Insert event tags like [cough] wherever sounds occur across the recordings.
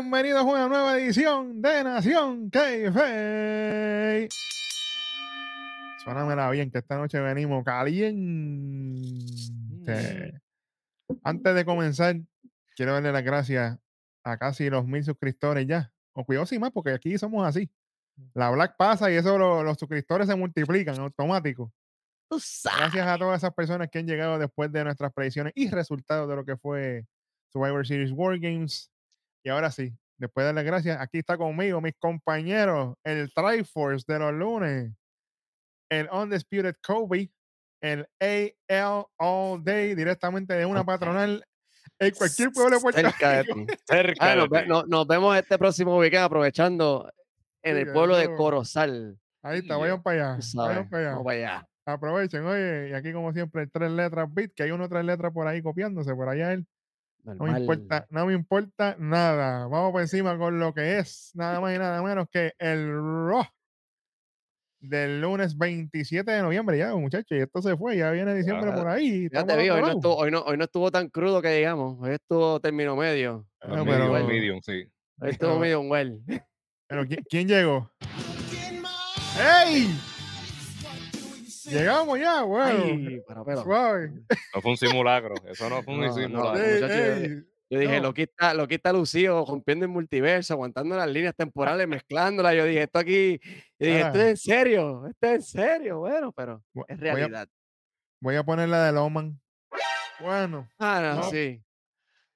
bienvenidos a una nueva edición de Nación K-Fe. Suénamela bien, que esta noche venimos caliente. Antes de comenzar, quiero darle las gracias a casi los mil suscriptores ya. O cuidado sin más, porque aquí somos así. La Black pasa y eso lo- los suscriptores se multiplican automático. Gracias a todas esas personas que han llegado después de nuestras predicciones y resultados de lo que fue Survivor Series War Games. Y ahora sí, después de darle gracias, aquí está conmigo mis compañeros, el Triforce de los lunes, el Undisputed Kobe, el AL All Day, directamente de una patronal en cualquier pueblo de Puerto Cerca de Rico. ti. [laughs] Cerca Ah, de nos, ve- ti. no- nos vemos este próximo weekend aprovechando en Sí, el pueblo de Corozal. Ahí está, vayan para allá. Vayan para allá. Vamos para allá. Aprovechen, oye, y aquí como siempre, tres letras bit, que hay uno tres letras por ahí copiándose, por allá él. No me importa, no me importa nada. Vamos por encima con lo que es nada más y nada menos que el Raw del lunes 27 de noviembre ya, muchachos. Y esto se fue, ya viene diciembre Ya, por ahí. Ya te vi, hoy no, estuvo, hoy, no, hoy no estuvo tan crudo que digamos. Hoy estuvo término medio. Ah, medium, pero- medium, sí. Hoy estuvo [laughs] medio well. Pero ¿quién, quién llegó? ¡Ey! Llegamos ya, bueno. Pero, pero. Suave. No fue un simulacro. Eso no fue un No, no. simulacro. Muchacho, yo- ey, Yo dije, no. lo quita, lo quita Lucio, rompiendo el multiverso, aguantando las líneas temporales, mezclándolas. Yo dije, esto aquí, yo dije, esto Ah. es en serio, esto es en serio. Bueno, pero es voy a- realidad. Voy a poner la de Loman. Bueno. Ah, no, no. sí.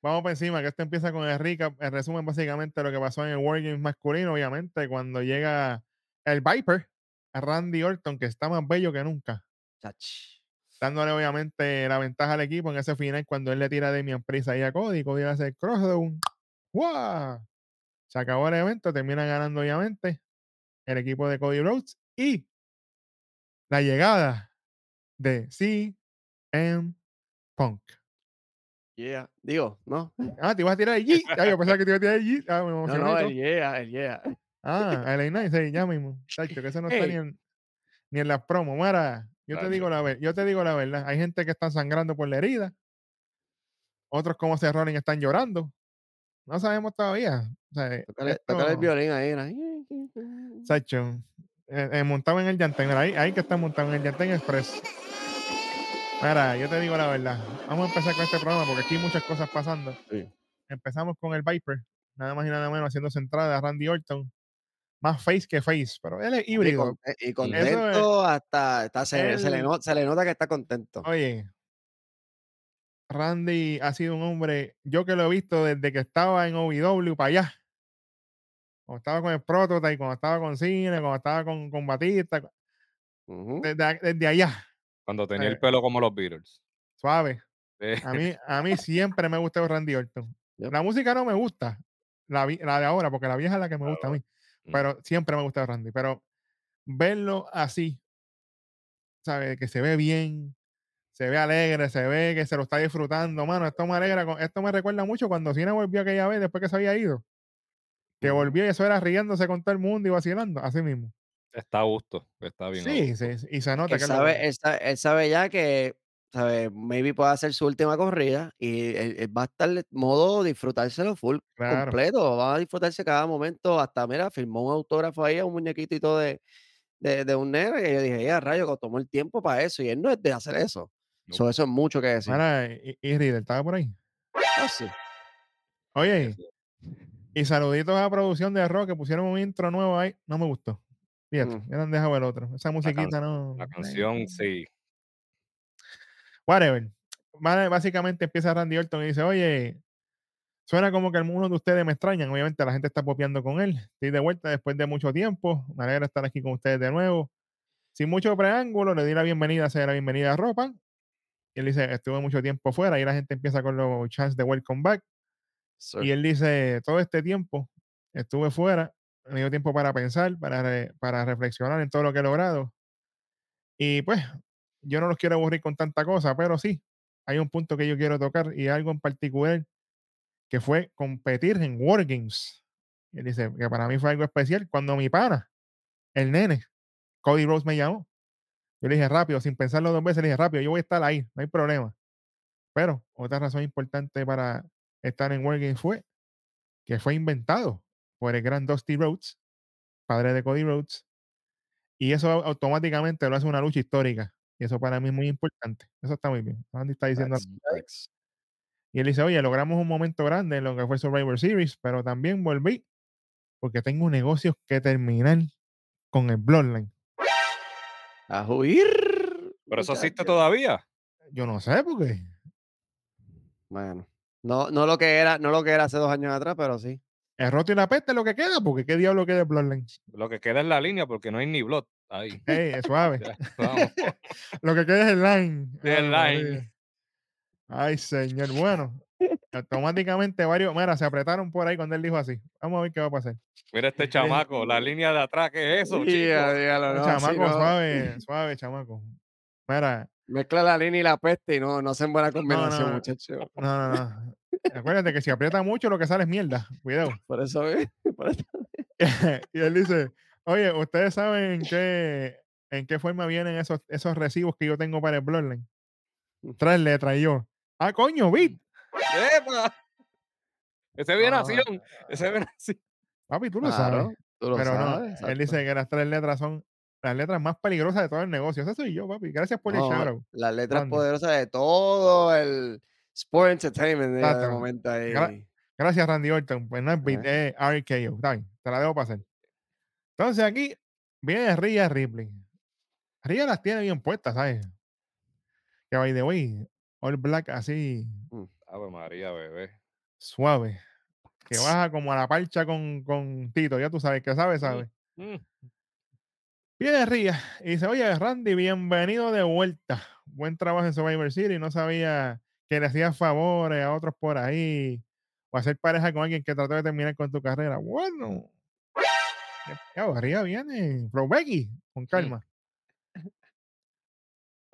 Vamos por encima, que esto empieza con el recap, el resumen básicamente de lo que pasó en el War Games masculino, obviamente, cuando llega el Viper, a Randy Orton, que está más bello que nunca, Chach. dándole obviamente la ventaja al equipo en ese final cuando él le tira a Damian Priest ahí a Cody, Cody le hace el crossdown, ¡Wow! Se acabó el evento, termina ganando obviamente el equipo de Cody Rhodes y la llegada de CM Punk. Yeah. Digo, ¿no? Ah, te ibas a tirar el G. Ah, yo pensaba que te iba a tirar el G. Ah, me [laughs] No, no, el yeah, el yeah. Ah, el Night, sí, ya mismo. Tacho, que eso no está ni en, ni en las promos. Mira, yo te digo la yo te digo la verdad. Hay gente que está sangrando por la herida. Otros como se Rollins están llorando. No sabemos todavía. O sea, tócale el esto- violín ahí. ¿no? Sacho, eh, eh, montado en el Yantén. Ahí, ahí que está montado en el Yantén Express. Mira, yo te digo la verdad. Vamos a empezar con este programa porque aquí hay muchas cosas pasando. Sí. Empezamos con el Viper, nada más y nada menos haciendo entrada a Randy Orton. Más face que face, pero él es híbrido. eh, y contento hasta, hasta se, se le se nota que está contento. Oye, Randy ha sido un hombre, yo que lo he visto desde que estaba en OVW para allá. Cuando estaba con el Prototype, cuando estaba con Cine, cuando estaba con, con Batista, desde, desde allá, Cuando tenía Eh. el pelo como los Beatles. suave. Eh, A mí, a mí siempre me ha gustado Randy Orton. Yep. La música no me gusta, la, vi- la de ahora, porque la vieja es la que me gusta a mí. Mm. Pero siempre me ha gustado Randy. Pero verlo así, ¿sabes? Que se ve bien, se ve alegre, se ve que se lo está disfrutando, mano. Esto me alegra, esto me recuerda mucho cuando Cena volvió aquella vez después que se había ido. Que Ujú. volvió y eso era riéndose con todo el mundo y vacilando, así mismo. está a gusto. Está bien. Sí, sí, y se nota él que sabe, él sabe ya que sabe, maybe puede hacer su última corrida y él, él va a estar en modo disfrutárselo full Claro. completo, va a disfrutarse cada momento, hasta mira, firmó un autógrafo ahí a un muñequito y todo de, de, de un nene, que yo dije, ya rayo, que tomó el tiempo para eso, y él no es de hacer eso. No. So, eso es mucho que decir. Mira, y, y Riddle, estaba por ahí. Ah, sí. Oye, y saluditos a la producción de Rock que pusieron un intro nuevo ahí. No me gustó. Fíjate, Mm. ya han dejado el otro. Esa musiquita no. La canción, sí. Whatever. Básicamente empieza Randy Orton y dice, oye, suena como que algunos de ustedes me extrañan. Obviamente la gente está popeando con él. Estoy de vuelta después de mucho tiempo. Me alegra estar aquí con ustedes de nuevo. Sin mucho preámbulo, le di la bienvenida, se la bienvenida a Ropa. Y él dice, estuve mucho tiempo fuera. Y la gente empieza con los chants de welcome back. Y él dice, todo este tiempo estuve fuera, me dio tiempo para pensar, para, re- para reflexionar en todo lo que he logrado. Y pues, yo no los quiero aburrir con tanta cosa, pero sí, hay un punto que yo quiero tocar y algo en particular que fue competir en Wargames. Y él dice que para mí fue algo especial cuando mi pana, el nene, Cody Rose me llamó. Yo le dije rápido, sin pensarlo dos veces, le dije rápido, yo voy a estar ahí, no hay problema. Pero otra razón importante para estar en Wargames fue que fue inventado por el gran Dusty Rhodes, padre de Cody Rhodes, y eso au- automáticamente lo hace una lucha histórica. Y eso para mí es muy importante. Eso está muy bien. Andy está diciendo. Y él dice, oye, logramos un momento grande en lo que fue Survivor Series, pero también volví porque tengo negocios que terminar con el Bloodline. A huir. Pero eso existe todavía. Yo no sé por qué. Bueno, no, no lo que era, no lo que era hace dos años atrás, pero sí. El roto y la peste es lo que queda, porque qué diablo queda el Bloodline. Lo que queda es la línea porque no hay ni blood ahí. [laughs] Ey, es suave. [laughs] Vamos. lo que queda es el line. Sí, el line. Ay, señor. Bueno, automáticamente varios, mira, se apretaron por ahí cuando él dijo así. Vamos a ver qué va a pasar. Mira este [laughs] chamaco, la línea de atrás, ¿qué es eso, Ya, chico? dígalo, no, chamaco, sí, no. suave, suave, chamaco. Mira, Mezcla la línea y la peste y no, no hacen buena combinación, no. muchacho. no, no, no. Acuérdate que si aprieta mucho, lo que sale es mierda. Cuidado. Por eso, ¿ves? Por eso. y él dice, oye, ¿ustedes saben en qué, en qué forma vienen esos, esos recibos que yo tengo para el Bloodline? Tres letras y yo. Ah, coño, Bit. ¡Epa! Ese viene Ah. así, ese viene así. Papi, tú lo Claro, sabes. tú lo Pero no, él dice que las tres letras son las letras más peligrosas de todo el negocio. Ese soy yo, papi. Gracias por No, el shadow. Las letras poderosas de todo el Sport Entertainment de, momento ahí. Gra- Gracias, Randy Orton. Pues no es es RKO. Está bien, te la debo pasar. Entonces aquí viene Rhea Ripley. Rhea las tiene bien puestas, ¿sabes? Que by the way, All Black así, Ave María, bebé. suave. Que baja como a la parcha con, con Tito. Ya tú sabes, que sabe, sabe. Mm, Viene Rhea y dice, oye, Randy, bienvenido de vuelta. Buen trabajo en Survivor City. No sabía que le hacías favores a otros por ahí o hacer pareja con alguien que trató de terminar con tu carrera. Bueno, ya, ya, Rhea viene. Becky, con calma.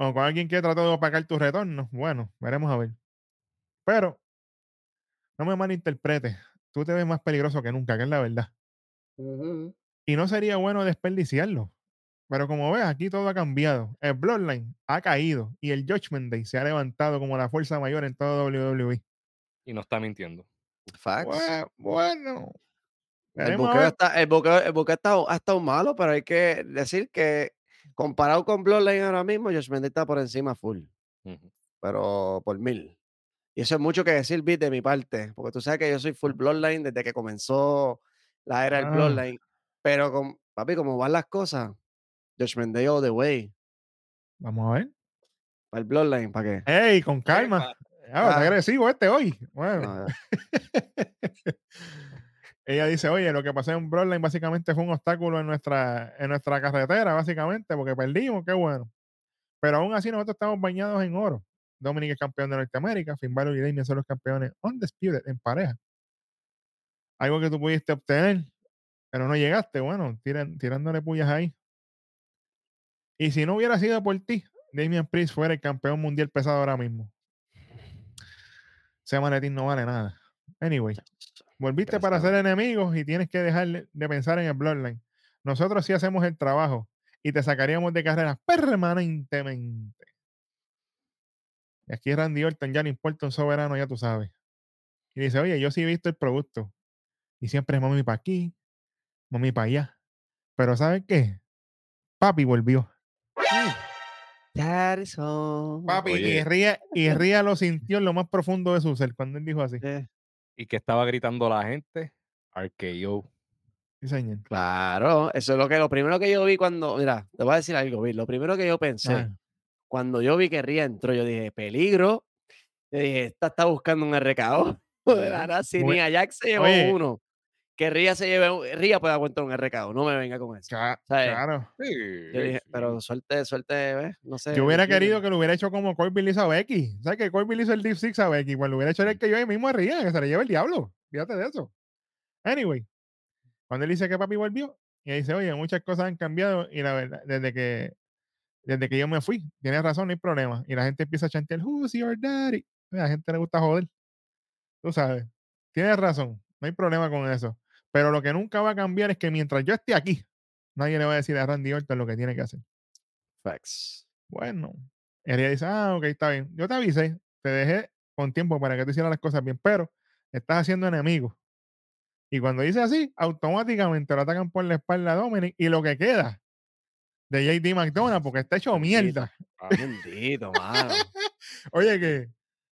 O con alguien que trató de opacar tu retorno. Bueno, veremos a ver. Pero, no me malinterpretes. Tú te ves más peligroso que nunca, que es la verdad. Y no sería bueno desperdiciarlo. Pero como ves, aquí todo ha cambiado. El Bloodline ha caído y el Judgment Day se ha levantado como la fuerza mayor en todo WWE. Y no está mintiendo. Facts. Bue- Bueno, El buqueo, está, el buqueo, el buqueo está- ha estado malo, pero hay que decir que comparado con Bloodline ahora mismo, Josh Mendes está por encima full, pero por mil. Y eso es mucho que decir, Beat, de mi parte, porque tú sabes que yo soy full Bloodline desde que comenzó la era del Ah. Bloodline. Pero, con, papi, como van las cosas, Josh Mendes all the way. Vamos a ver. Para el Bloodline, ¿para qué? ¡Ey, con calma! Ah, está Ah. agresivo este hoy. Bueno. [laughs] Ella dice, oye, lo que pasó en Bloodline básicamente fue un obstáculo en nuestra, en nuestra carretera, básicamente, porque perdimos, qué bueno. Pero aún así nosotros estamos bañados en oro. Dominic es campeón de Norteamérica, Finn Balor y Damien son los campeones undisputed en pareja. Algo que tú pudiste obtener, pero no llegaste, bueno, tiran- tirándole pullas ahí. Y si no hubiera sido por ti, Damian Priest fuera el campeón mundial pesado ahora mismo. Ese maletín no vale nada. Anyway, volviste para ser enemigos y tienes que dejar de pensar en el Bloodline. Nosotros sí hacemos el trabajo y te sacaríamos de carrera permanentemente. Y aquí Randy Orton ya no importa un soberano, ya tú sabes. Y dice, oye, yo sí he visto el producto. Y siempre es mami para aquí, mami para allá. Pero ¿sabes qué? Papi volvió. Papi, y. Ría, y [laughs] Ría lo sintió en lo más profundo de su ser cuando él dijo así. Eh, ¿Y que estaba gritando la gente? RKO. Sí, señor. Claro, eso es lo que lo primero que yo vi cuando, mira, te voy a decir algo, Bill, lo primero que yo pensé, Ah, cuando yo vi que Ría entró, yo dije, peligro, yo dije, esta está buscando un RKO. Ahora, [laughs] si Bue- ni Ajax se llevó Oye. uno, que Ría se lleve, un- Ría puede aguantar un RKO, no me venga con eso. claro. Sí, Yo dije, sí. pero suerte, suerte, ¿ves? No sé. Yo hubiera querido que lo hubiera hecho como Corbin le hizo a Becky. ¿Sabes que Corbin le hizo el Deep Six a Becky? Pues lo hubiera hecho el que yo ahí mismo a Ría, que se le lleva el diablo. Fíjate de eso. Anyway, cuando él dice que papi volvió, y dice, oye, muchas cosas han cambiado y la verdad, desde que desde que yo me fui, tienes razón, no hay problema. Y la gente empieza a chantear, who's your daddy? A la gente le gusta joder. Tú sabes. Tienes razón, no hay problema con eso. Pero lo que nunca va a cambiar es que mientras yo esté aquí, nadie le va a decir a Randy Orton lo que tiene que hacer. Facts. Bueno, ella dice, ah, ok, está bien. Yo te avisé, te dejé con tiempo para que tú hicieras las cosas bien, pero estás haciendo enemigos. Y cuando dice así, automáticamente lo atacan por la espalda a Dominic y lo que queda de JD McDonald, porque está hecho mierda. Ah, bendito, mano. [laughs] Oye, que.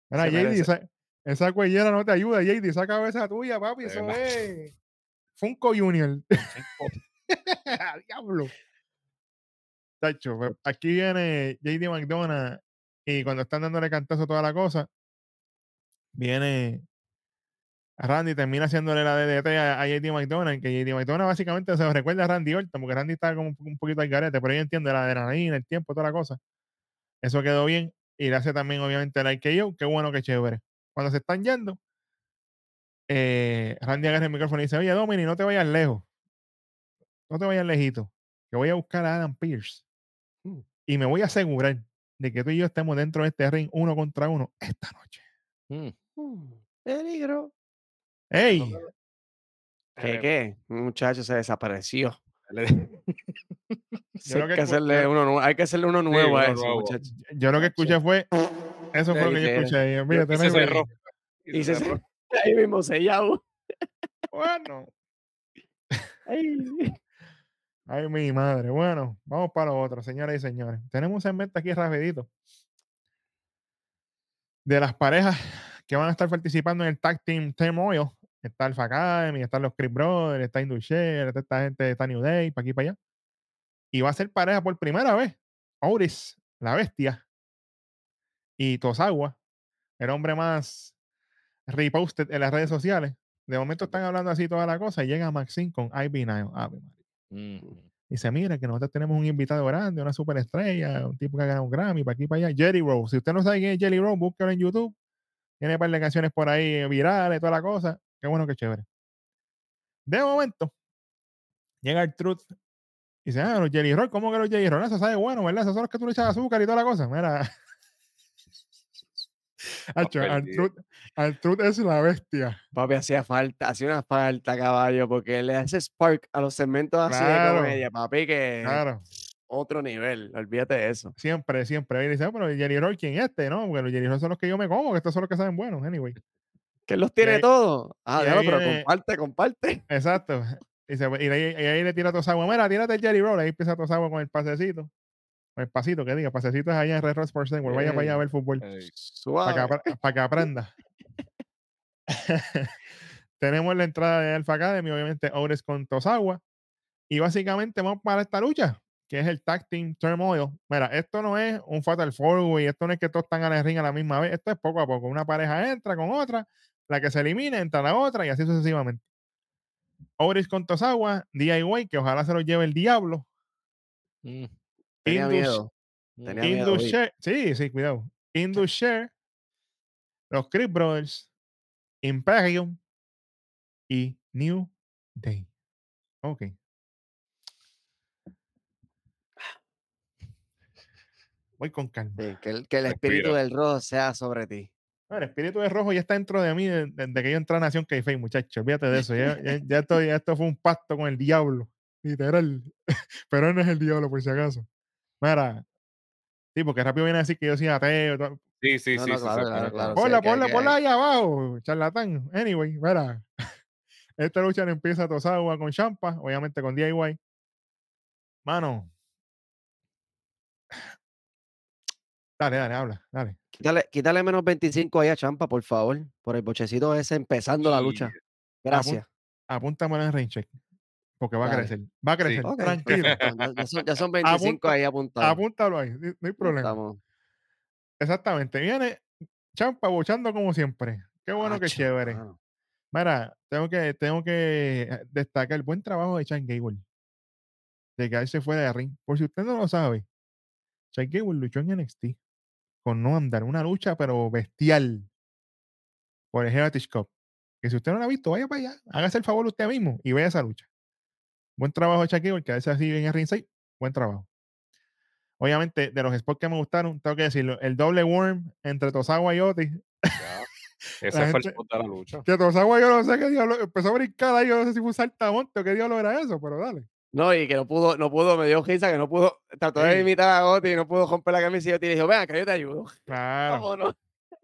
Mira, JD, esa, esa cuellera no te ayuda, JD. Esa cabeza tuya, papi. Sí, Eso es. Funko Junior. [laughs] Diablo. Tacho, pues, aquí viene JD McDonald y cuando están dándole cantazo a toda la cosa, viene Randy, termina haciéndole la DDT a, a JD McDonald, que JD McDonald básicamente se recuerda a Randy Orton, porque Randy está como un, un poquito al garete, pero yo entiendo la adrenalina, el tiempo, toda la cosa. Eso quedó bien. Y le hace también, obviamente, el IKO. Qué bueno, qué chévere. Cuando se están yendo, eh, Randy agarra el micrófono y dice: Oye, Domini, no te vayas lejos. No te vayas lejito. Que voy a buscar a Adam Pierce. Mm. Y me voy a asegurar de que tú y yo estemos dentro de este ring uno contra uno esta noche. Mm. Mm, Peligro. ¡Ey! ¿Qué Eh, qué? Un muchacho se desapareció. [laughs] Sí, creo hay, que hacerle uno, hay que hacerle uno nuevo a nuevo. muchacho. Yo lo que escuché fue. Eso fue lo que yo escuché. fíjate, y se no hay- cerró. Y se Ahí mismo sellado. Bueno. Ay. Ay, mi madre. Bueno, vamos para lo otro, señoras y señores. Tenemos un segmento aquí rapidito de las parejas que van a estar participando en el Tag Team Turmoil. Está Alpha Academy, están los Chris Brothers, está Indusher, está esta gente, está New Day, para aquí para allá. Y va a ser pareja por primera vez. Oris, la bestia, y Tosawa, el hombre más reposted en las redes sociales. De momento están hablando así toda la cosa y llega Maxine con Ivy Nile. Ave María. Mm. Dice, mira, que nosotros tenemos un invitado grande, una superestrella, un tipo que ha ganado un Grammy, para aquí para allá. Jerry Rose. Si usted no sabe quién es Jerry Rose, búsquelo en YouTube. Tiene un par de canciones por ahí virales, toda la cosa. Qué bueno, qué chévere. De momento, llega el Truth. Y dice, ah, los Jerry Roll, ¿cómo que los Jerry Roll? Eso sabe bueno, ¿verdad? Esos son los que tú le echas azúcar y toda la cosa. Mira. [laughs] Truth es la bestia. Papi, hacía falta, hacía una falta, caballo, porque le hace spark a los segmentos así Claro. de comedia, papi, que Claro. otro nivel, olvídate de eso. Siempre, siempre. Y dice, "Ah, pero el Jerry Roll, ¿quién es este? No, porque los Jerry Roll son los que yo me como, que estos son los que saben buenos. Anyway. Que los tiene ahí- todos. Ah, déjalo, pero viene- comparte, comparte. Exacto. Y, se- y ahí, y ahí le tira a Tosawa, mira, tírate el Jerry Roll. Ahí empieza Tosawa con el pasecito. El pasito, que diga, pasecito es allá en Red Rock Sports Network. Vaya para allá a ver fútbol. Para que, [laughs] aprenda. [laughs] Tenemos la entrada de Alpha Academy, obviamente Ores con Tosawa. Y básicamente vamos para esta lucha, que es el Tag Team Turmoil. Mira, esto no es un Fatal Four Way, esto no es que todos están en el ring a la misma vez, esto es poco a poco. Una pareja entra con otra, la que se elimina entra la otra y así sucesivamente. Oris con Tosawa, DIY, que ojalá se lo lleve el diablo. mm, Tenía Indus- miedo. mm. Tenía Indus. Share, sí, sí, cuidado. Indus Share, los Chris Brothers, Imperium y New Day. Ok. Voy con calma. Sí, que el, que el Respira. espíritu del rojo sea sobre ti. No, el espíritu de rojo ya está dentro de mí desde desde que yo entré a Nación Keife, muchachos. Olvídate de eso. Ya, ya, ya esto, ya esto fue un pacto con el diablo. Literal. [laughs] Pero él no es el diablo, por si acaso. Mira. Sí, porque rápido viene a decir que yo soy ateo. todo. Sí, sí, No, sí. no, sí, claro, se claro, claro. Ponla, que- ponla, que- ponla ahí abajo, charlatán. Anyway, mira. [laughs] Esta lucha le empieza Tosawa con Champa, obviamente con DIY. Mano. [sighs] Dale, dale, habla, dale. Quítale, quítale menos 25 ahí a Champa, por favor. Por el bochecito ese empezando la lucha. Gracias. Apúntamelo en rain check. Porque va a crecer. Va a crecer. Tranquilo. [laughs] Ya, son, ya son [laughs] 25 ahí apuntados. Apúntalo ahí. No no hay problema. Exactamente. Viene Champa bochando como siempre. Qué bueno, que Acho, chévere. mano. Mira, tengo que, tengo que eh, destacar el buen trabajo de Chan Gable. De quedarse fuera de ring. Por si usted no lo sabe, Chan Gable luchó en NXT con Noam Dar. Una lucha, pero bestial. Por el Heritage Cup. Que si usted no la ha visto, vaya para allá. Hágase el favor usted mismo y vea esa lucha. Buen trabajo de Chan Gable, quedarse así en el ringside. Buen trabajo. Obviamente, de los spots que me gustaron, tengo que decirlo. El doble worm entre Tosawa y Otis. Ya. [laughs] Ese fue el spot de la lucha. Que Tosawa yo no sé qué diablo. Empezó a brincar ahí. Yo no sé si fue un saltamonte o qué diablo era eso, pero dale. No, y que no pudo, no pudo, me dio risa que no pudo, trató de imitar a Oti no pudo romper la camisa y Oti le dijo, ven acá, yo te ayudo. [laughs] Claro. Vámonos.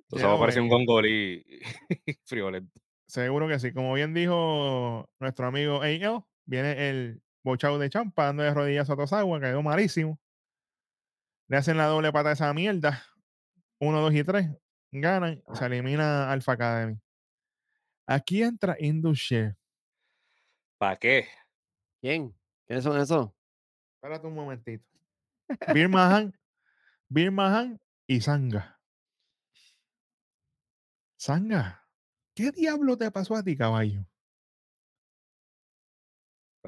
Tú sabes, Quedó parece un gongolí [laughs] friolento. Seguro que sí. Como bien dijo nuestro amigo AL, viene el bochado de champa dando de rodillas a Tosawa, quedó malísimo. Le hacen la doble pata a esa mierda. Uno, dos y tres. Ganan. Se elimina Alpha Academy. Aquí entra Indus ¿Para qué? ¿Quién? ¿Quiénes son esos? Espérate un momentito. Bir Mahan, Bir Mahan y Sanga. Sanga, ¿qué diablo te pasó a ti, caballo?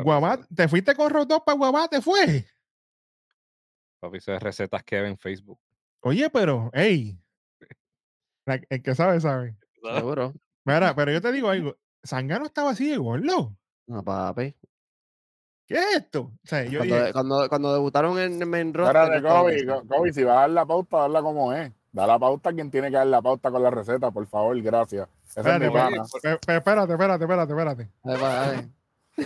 Guabá, ¿te fuiste con Rodó para Guabá? ¿Te fue? Papi, eso es recetas que ve en Facebook. Oye, pero, hey, el que sabe, sabe. Seguro. Mira, pero yo te digo algo, Sanga no estaba así de gordo. No, papi. ¿Qué es esto? O sea, yo Cuando, dije, cuando, cuando debutaron en Roster. Espérate, Kobe, Kobe, si vas a dar la pauta, darla como es. Da la pauta a quien tiene que dar la pauta con la receta, por favor, gracias. Esa espérate, es mi espérate, pana. pe- pe- espérate, espérate, espérate, espérate.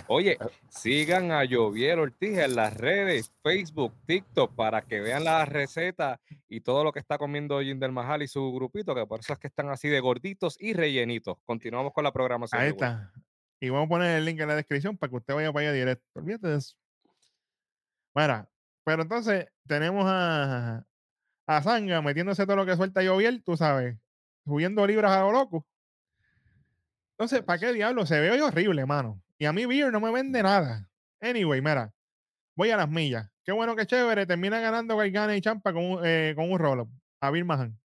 Oye, sigan a Joviel Ortiz en las redes, Facebook, TikTok, para que vean las recetas y todo lo que está comiendo Jinder Mahal y su grupito, que por eso es que están así de gorditos y rellenitos. Continuamos con la programación. Ahí está. Y vamos a poner el link en la descripción para que usted vaya para allá directo. Olvídate de eso. Mira, pero entonces tenemos a, a Zanga metiéndose todo lo que suelta Joviel, tú sabes, subiendo libras a lo loco. Entonces, ¿para qué diablo? Se ve hoy horrible, mano. Y a mí Beer no me vende nada. Anyway, mira, voy a las millas. Qué bueno, qué chévere. Termina ganando Gargana y Champa con un, eh, con un roll-up. A Bill Mahan.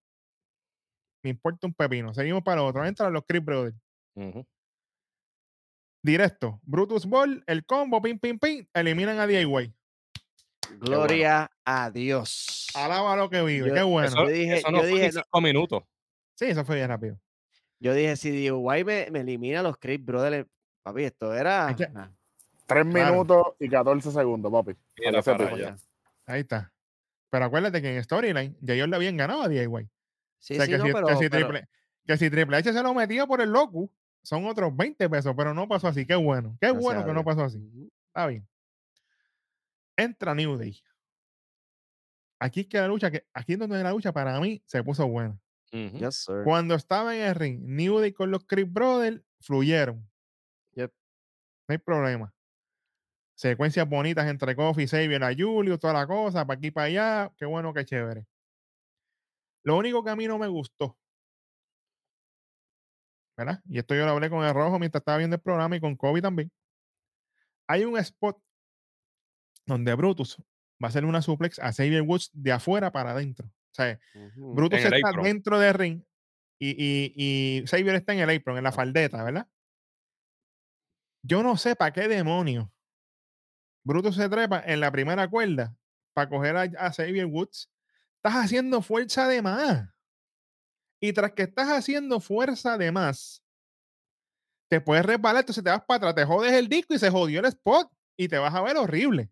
Me importa un pepino. Seguimos para otro. Entran los Creep Brothers. Directo. Brutus Ball, el combo, pim, pim, pim. Eliminan a DIY. Gloria a Dios. Alaba lo que vive. Yo- qué bueno. Eso, Yo dije- eso no yo fue dije, ni no. cinco minutos. Sí, eso fue bien rápido. Yo dije, si DIY me, me elimina a los Creep Brothers, papi, esto era. Tres Claro. minutos y 14 segundos, papi. Para para allá. Ahí está. Pero acuérdate que en Storyline ya ellos le habían ganado a DIY. Sí, o sea, sí, que, no, si, pero, que, si pero- triple, que si Triple H se lo metía por el loco, son otros 20 pesos, pero no pasó así. Qué bueno. Qué Gracias bueno que no pasó así. Está bien. Entra New Day. Aquí es que la lucha, que, aquí es donde la lucha para mí se puso buena. Yes, sir. Cuando estaba en el ring, New Day con los Creep Brothers fluyeron. No hay problema. Secuencias bonitas entre Kofi, Xavier, a Julio, toda la cosa, para aquí y para allá. Qué bueno, qué chévere. Lo único que a mí no me gustó, ¿verdad? Y esto yo lo hablé con el rojo mientras estaba viendo el programa y con Kobe también. Hay un spot donde Brutus va a hacer una suplex a Xavier Woods de afuera para adentro. O sea. Brutus está apron. dentro del ring y, y, y Xavier está en el apron, en la faldeta, ¿verdad? Yo no sé para qué demonio. Brutus se trepa en la primera cuerda para coger a, Xavier Woods. Estás haciendo fuerza de más. Y tras que estás haciendo fuerza de más, te puedes resbalar, entonces te vas para atrás, te jodes el disco y se jodió el spot y te vas a ver horrible.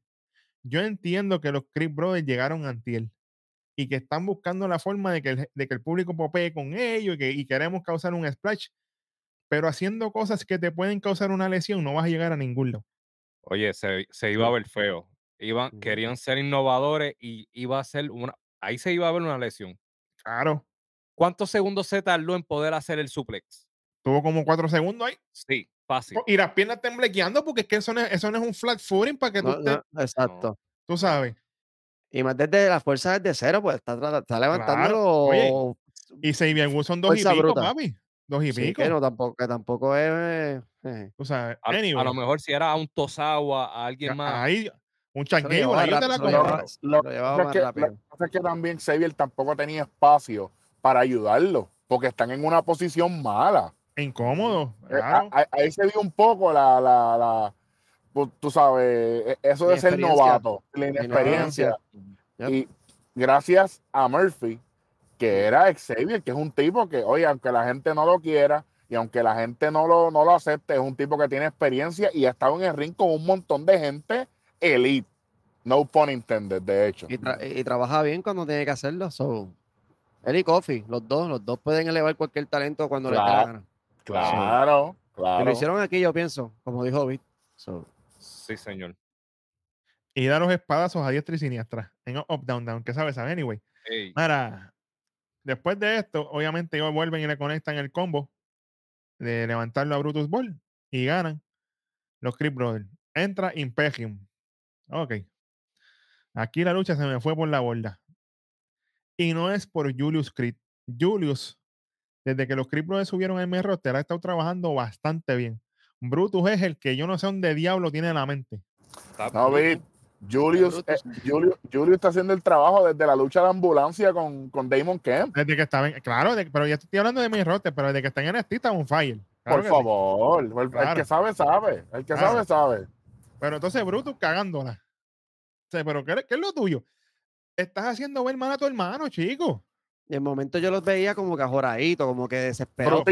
Yo entiendo que los Creep Brothers llegaron antiel y que están buscando la forma de que el, de que el público popee con ellos y que y queremos causar un splash, pero haciendo cosas que te pueden causar una lesión no vas a llegar a ningún lado. Oye, se, se iba a ver feo. Iban. Querían ser innovadores y iba a ser una. Ahí se iba a ver una lesión. Claro, ¿Cuántos segundos se tardó en poder hacer el suplex? tuvo como cuatro segundos ahí Sí, fácil. y las piernas temblequeando porque es que eso no es, eso no es un flat footing para que tú, No, estés- no, exacto. tú sabes. Y más desde la fuerza desde cero, pues está, está levantándolo. Oye, Y Woods son dos y pico, bruta. papi. Dos y sí, pico. que no, tampoco, que tampoco es. eh, Tú sabes. A, lo mejor si era a un Tosawa, a alguien más. ahí, un chanquillo, ahí te la lo Lo, lo- lo llevaba lo más que, pasa es que también Xavier tampoco tenía espacio para ayudarlo, porque están en una posición mala. Incómodo, Eh, claro. a- a- ahí se vio un poco la, la, la pues, tú sabes, e- eso de ser Inexperiencia. novato, la inexperiencia. Yep. Y gracias a Murphy, que era Xavier, que es un tipo que, oye, aunque la gente no lo quiera y aunque la gente no lo, no lo acepte, es un tipo que tiene experiencia y ha estado en el ring con un montón de gente elite. No pun intended, de hecho. Y, tra- y trabaja bien cuando tiene que hacerlo. So. Él y Kofi, los dos, los dos pueden elevar cualquier talento cuando les dé la Claro. Claro, Y claro. lo hicieron aquí, yo pienso, como dijo Vic. So, Sí, señor. Y da los espadazos a diestra y siniestra. En up, up, down, down. ¿Qué sabes? ¿Sabe? Anyway. Ey, Mira, después de esto, obviamente ellos vuelven y le conectan el combo. de levantarlo a Brutus Ball y ganan los Creed Brothers. Entra Imperium. Ok. Aquí la lucha se me fue por la borda. Y no es por Julius Creed. Julius, desde que los Creed Brothers subieron el main roster, ha estado trabajando bastante bien. Brutus es el que yo no sé dónde diablo tiene en la mente. Julius, eh, Julius, Julius está haciendo el trabajo desde la lucha de ambulancia con, con Damon Kemp. Desde que estaba en, claro, de- pero ya estoy hablando de mi roster, pero desde que está en NXT está un fire. Claro Por sí. favor, el- que sabe, sabe. El que Claro. sabe, sabe. Pero entonces Brutus cagándola. O sea, pero ¿qué, qué es lo tuyo? Estás haciendo ver mal a tu hermano, chico. Y en momento yo los veía como que ajoradito, como que desesperados.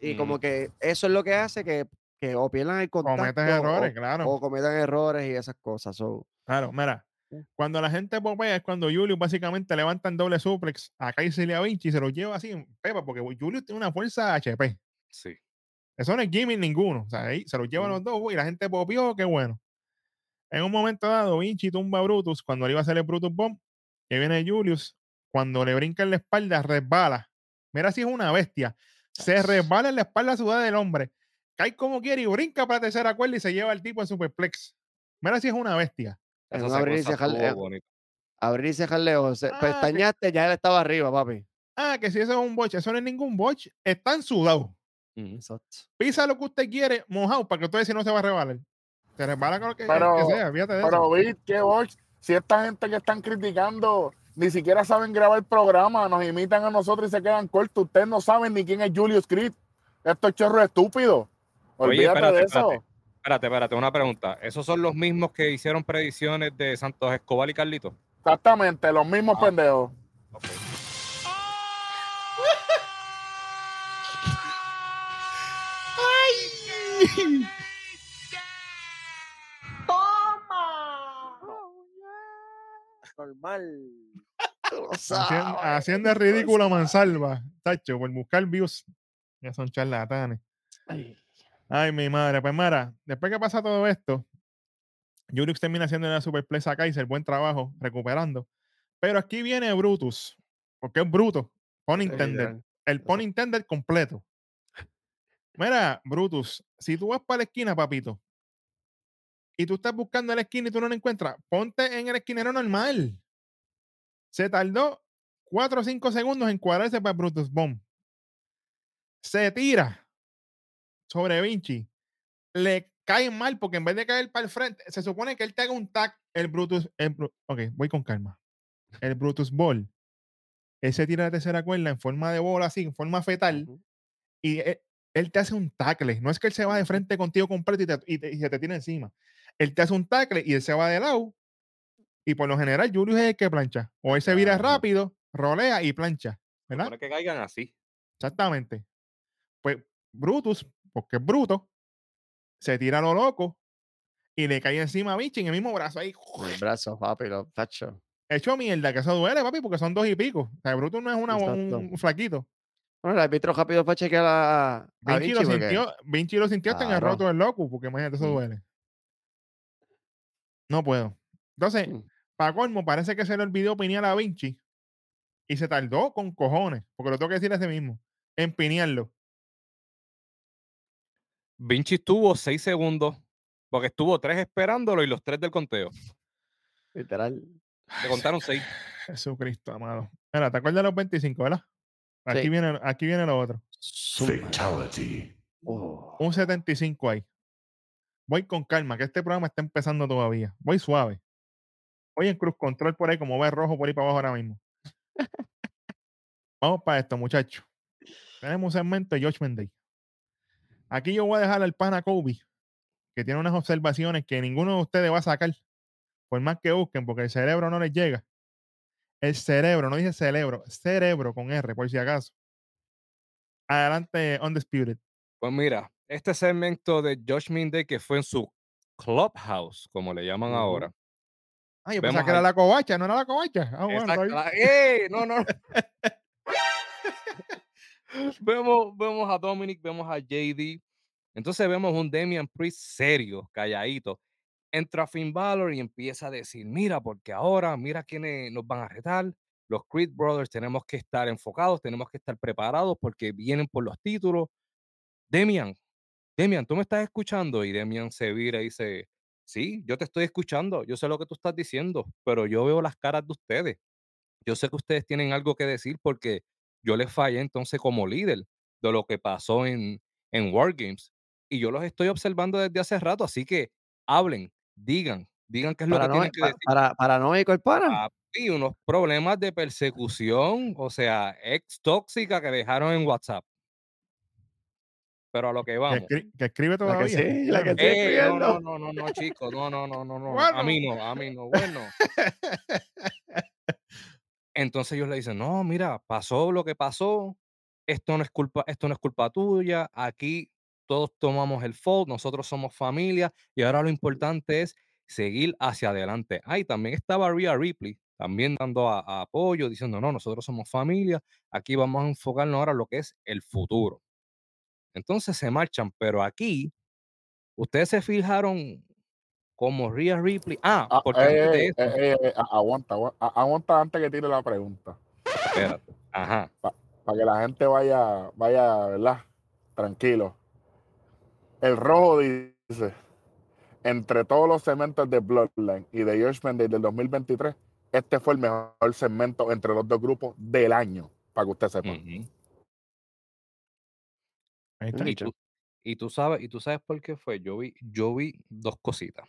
y Mm. como que eso es lo que hace que, que o pierdan el contacto Cometes o- errores, claro. o cometan errores y esas cosas. so, Claro, mira. Sí. Cuando la gente popea es cuando Julius básicamente levanta en doble suplex a Kaiser y a Vinci y se lo lleva así en pepa, porque Julius tiene una fuerza HP. Sí. Eso no es gimmick ninguno. O sea, ahí se los lleva a Mm. los dos y la gente popió, qué bueno. En un momento dado, Vinci tumba a Brutus cuando le iba a hacer el Brutus Bomb, que viene Julius, cuando le brinca en la espalda, resbala. Mira si es una bestia. Se resbala en la espalda sudada del hombre. Cae como quiere y brinca para la tercera cuerda y se lleva al tipo en superplex. Mira si es una bestia. Esa un abrir y eh, abrir y cerrar lejos. se- Ah, que- Pestañaste, ya él estaba arriba, papi. Ah, que si eso es un botch, eso no es ningún botch. Están sudados. Exacto. Pisa lo que usted quiere, mojado, para que usted si no se va a resbalar. Se resbala con lo que, Pero- que sea, fíjate de eso. Pero vi que box, si esta gente que están criticando ni siquiera saben grabar el programa, nos imitan a nosotros y se quedan cortos. Ustedes no saben ni quién es Julius Creed. Estos chorros estúpidos. Oye, espérate, de eso. espérate. Espérate, espérate, una pregunta. ¿Esos son los mismos que hicieron predicciones de Santos Escobar y Carlito? Exactamente, los mismos Ah. pendejos. Ok. Normal. Tú lo Haciendo, sabes, haciendo ridículo mansalva, tacho, por buscar views. Ya son charlatanes. Ay, Ay, mi madre. Pues mira, después que pasa todo esto, Julius termina haciendo una superplex a Kaiser, buen trabajo, recuperando. Pero aquí viene Brutus, porque es bruto, intended. literal. El pun intended completo. Mira, Brutus, si tú vas para la esquina, papito, y tú estás buscando la esquina y tú no la encuentras, ponte en el esquinero normal. Se tardó 4 o 5 segundos en cuadrarse para Brutus Bomb. Se tira sobre Vinci. Le cae mal porque en vez de caer para el frente, se supone que él te haga un tag. El Brutus. El, ok, voy con calma. El Brutus Ball. Él se tira de tercera cuerda en forma de bola, así, en forma fetal. Y él, él te hace un tackle. No es que él se va de frente contigo completo y, te- y te- y se te tira encima. Él te hace un tackle y él se va de lado. Y por lo general, Julius es el que plancha. O él se vira rápido, rolea y plancha. ¿Verdad? supone que caigan así. Exactamente. Pues Brutus, porque es bruto, se tira a lo loco y le cae encima a Vinci en el mismo brazo ahí. El brazo, papi, lo tacho. Hecho mierda, que eso duele, papi, porque son dos y pico. O sea, Brutus no es una, un, un flaquito. Bueno, el árbitro rápido fue a chequear a, a Vinci, Vinci lo porque- sintió, Vinci lo sintió hasta en el roto del loco, porque imagínate, eso Mm. duele. No puedo. Entonces, Mm. para colmo, parece que se le olvidó pinear a Vinci y se tardó con cojones, porque lo tengo que decir a ese mismo, en pinearlo. Vinci estuvo seis segundos porque estuvo tres esperándolo y los tres del conteo. Literal. Le [laughs] contaron seis. Jesucristo, amado. Mira, ¿te acuerdas de los 25, verdad? Aquí Sí. viene, aquí viene lo otro. Fatality. Oh. Un 75 ahí. Voy con calma, que este programa está empezando todavía. Voy suave. Voy en cruz control por ahí, como ve rojo por ahí para abajo ahora mismo. [laughs] Vamos para esto, muchachos. Tenemos un segmento de Judgment Day. Aquí yo voy a dejar al pana Kobe, que tiene unas observaciones que ninguno de ustedes va a sacar, por más que busquen, porque el cerebro no les llega. El cerebro, no dice cerebro, cerebro con R, por si acaso. Adelante, Undisputed. Pues mira, este segmento de Judgment Day que fue en su clubhouse, como le llaman ahora. Ay, yo pensaba que era la covacha, no era la covacha. Ah, bueno, la- ¡Ey! No, no. [laughs] vemos, vemos a Dominic, vemos a JD. Entonces vemos un Damian Priest serio, calladito. Entra Finn Balor y empieza a decir, mira, porque ahora, mira quiénes nos van a retar. Los Creed Brothers tenemos que estar enfocados, tenemos que estar preparados porque vienen por los títulos. Demian, Demian, ¿tú me estás escuchando? Y Demian se vira y dice, sí, yo te estoy escuchando, yo sé lo que tú estás diciendo, pero yo veo las caras de ustedes. Yo sé que ustedes tienen algo que decir porque yo les fallé entonces como líder de lo que pasó en, en Wargames. Y yo los estoy observando desde hace rato, así que hablen, digan, digan qué es lo que Parano- tienen que pa- decir. para, paranoico el pana. Papi, unos problemas de persecución, o sea, ex tóxica que dejaron en WhatsApp. Pero a lo que Que, vamos. escri- que escribe La que todavía. sí, [laughs] la que. Eh, no, escribiendo. no, no, no, no, chicos, no, no, no, no, no, a Bueno. mí no, a mí no, bueno. [laughs] Entonces ellos le dicen, no, mira, pasó lo que pasó, esto no es culpa, esto no es culpa tuya, aquí todos tomamos el fault, nosotros somos familia y ahora lo importante es seguir hacia adelante. Ay, también estaba Rhea Ripley, también dando a apoyo, diciendo, no, nosotros somos familia, aquí vamos a enfocarnos ahora en lo que es el futuro. Entonces se marchan, pero aquí, ustedes se fijaron como Rhea Ripley. Ah, Ah, porque antes de eh, eso, eh, eh, eh, aguanta, aguanta antes que tire la pregunta. espérate, ajá. Para que la gente vaya, vaya, ¿verdad? Tranquilo. El rojo dice, entre todos los segmentos de Bloodline y de Judgment Day del 2023, este fue el mejor segmento entre los dos grupos del año, para que usted sepa. Ahí está. Y tú, y tú sabes, y tú sabes por qué fue. Yo vi, yo vi dos cositas.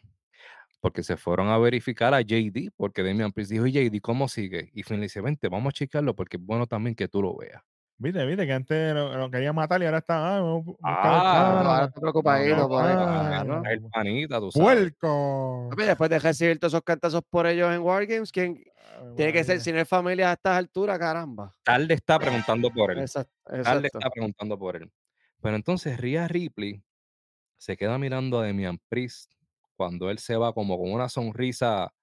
Porque se fueron a verificar a JD, porque Damian Priest dijo, "Y JD, ¿cómo sigue? Y Finn le dice, vente, vamos a checarlo porque es bueno también que tú lo veas. Viste, viste, que antes lo, lo quería matar y ahora está. Ah, Ah, Ahora está preocupadito no, por ahí, ah. El panita, tú sabes. ¡Puerco! Después de recibir todos esos cantazos por ellos en Wargames, ¿quién Ave tiene que ser si no es familia a estas alturas, caramba? Tarde está preguntando por él. Exacto. Tarde exacto. está preguntando por él. Pero entonces Rhea Ripley se queda mirando a Damian Priest cuando él se va como con una sonrisa.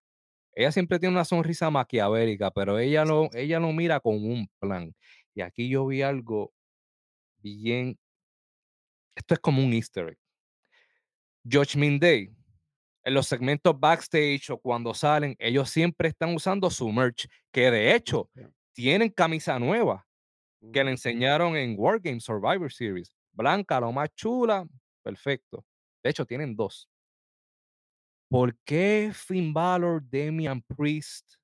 Ella siempre tiene una sonrisa maquiavélica, pero ella lo, ella lo mira con un plan. Y aquí yo vi algo bien. Esto es como un easter egg. Judgment Day. En los segmentos backstage o cuando salen, ellos siempre están usando su merch, que de hecho tienen camisa nueva que le Ujú. enseñaron en Wargame Survivor Series. Blanca, lo más chula, perfecto. De hecho, tienen dos. ¿Por qué Finn Balor, Damian Priest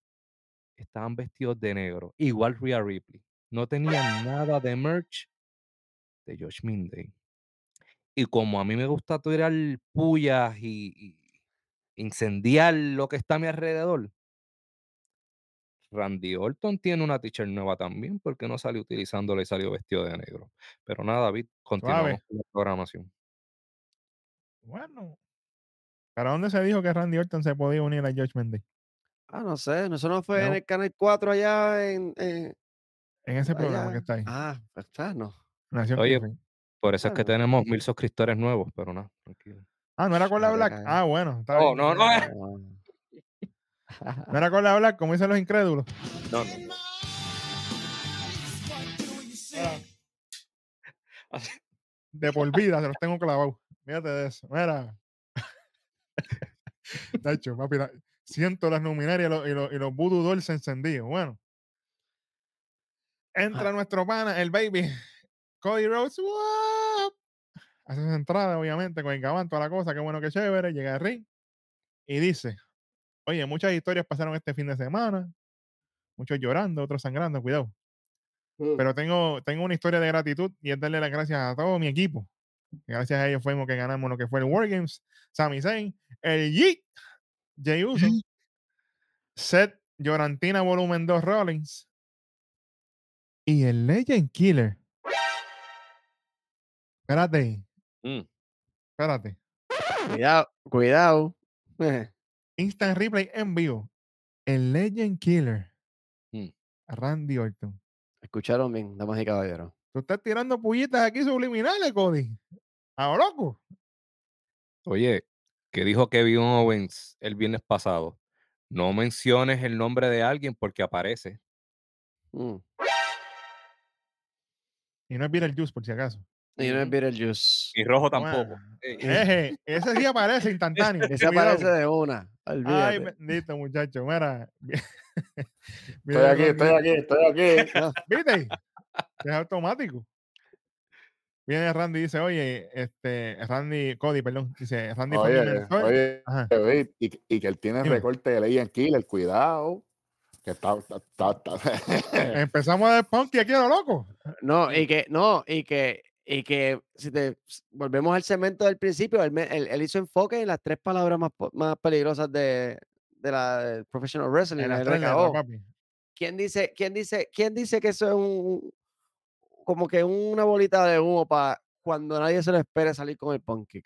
estaban vestidos de negro? Igual Rhea Ripley. No tenían nada de merch de Josh Day. Y como a mí me gusta tirar pullas y, y incendiar lo que está a mi alrededor, Randy Orton tiene una t-shirt nueva también, porque no salió utilizándola y salió vestido de negro. Pero nada, David, continuamos Suave. con la programación. Bueno. ¿Para dónde se dijo que Randy Orton se podía unir a Judgment Day? Ah, no sé, eso no fue en el Canal 4 allá en... en- En ese programa allá. que está ahí. Ah, pues está, no. Nación Oye. Por eso es que tenemos mil suscriptores nuevos, pero no, tranquilo. Ah, no era con la Black. caer. Ah, bueno. Está No, bien. no, no, Eh, Ah. No era con la Black, como dicen los incrédulos. No, no, no. Así- De por vida, se los tengo clavados. Fíjate de eso. Mira. Nacho, papi, la- siento las luminarias y los, y los, y los voodoo dolls encendidos. Bueno. Entra nuestro pana, el baby. Cody Rhodes. ¡guap! Hace su entrada, obviamente, con el gabán, toda la cosa. Qué bueno, qué chévere. Llega al ring y dice: Oye, muchas historias pasaron este fin de semana. Muchos llorando, otros sangrando. Cuidado. Mm. Pero tengo, tengo una historia de gratitud y es darle las gracias a todo mi equipo. Gracias a ellos fuimos que ganamos lo que fue el Wargames, Sami Zayn, el Yeet, Jey Uso, Seth Llorantina Volumen 2 Rollins y el Legend Killer. Espérate, Mm, espérate. Cuidado, cuidado. [laughs] Instant replay en vivo. El Legend Killer. Mm. Randy Orton. Escucharon bien, damas y caballeros. Tú estás tirando pullitas aquí subliminales, Cody. A lo loco. Oye, que dijo Kevin Owens el viernes pasado. No menciones el nombre de alguien porque aparece. Mm. Y no es Beetlejuice, por si acaso. Y no es Ujú. Beetlejuice. Y rojo tampoco. Bueno. Ey, Eje, ese sí aparece instantáneo. [laughs] Ese cuidado. aparece de una. Ay, Olvídate. bendito muchacho, mira. [laughs] Estoy aquí, estoy aquí, estoy [laughs] aquí. ¿Viste? Es automático. viene Randy y dice, oye, este, Randy, Cody, perdón, dice, Randy Oye, oye, Ajá. oye, y, y que él tiene Dime. recorte de ley en Killer, cuidado. Que está, está- está- está- [laughs] Empezamos a dar punky aquí a lo loco. No, y que, no, y que, y que si te volvemos al cemento del principio, él, él- él hizo enfoque en las tres palabras más, más peligrosas de, de la del professional wrestling. En. ¿Quién dice, quién dice, quién dice que eso es un como que una bolita de humo para cuando nadie se lo espere salir con el punt kick?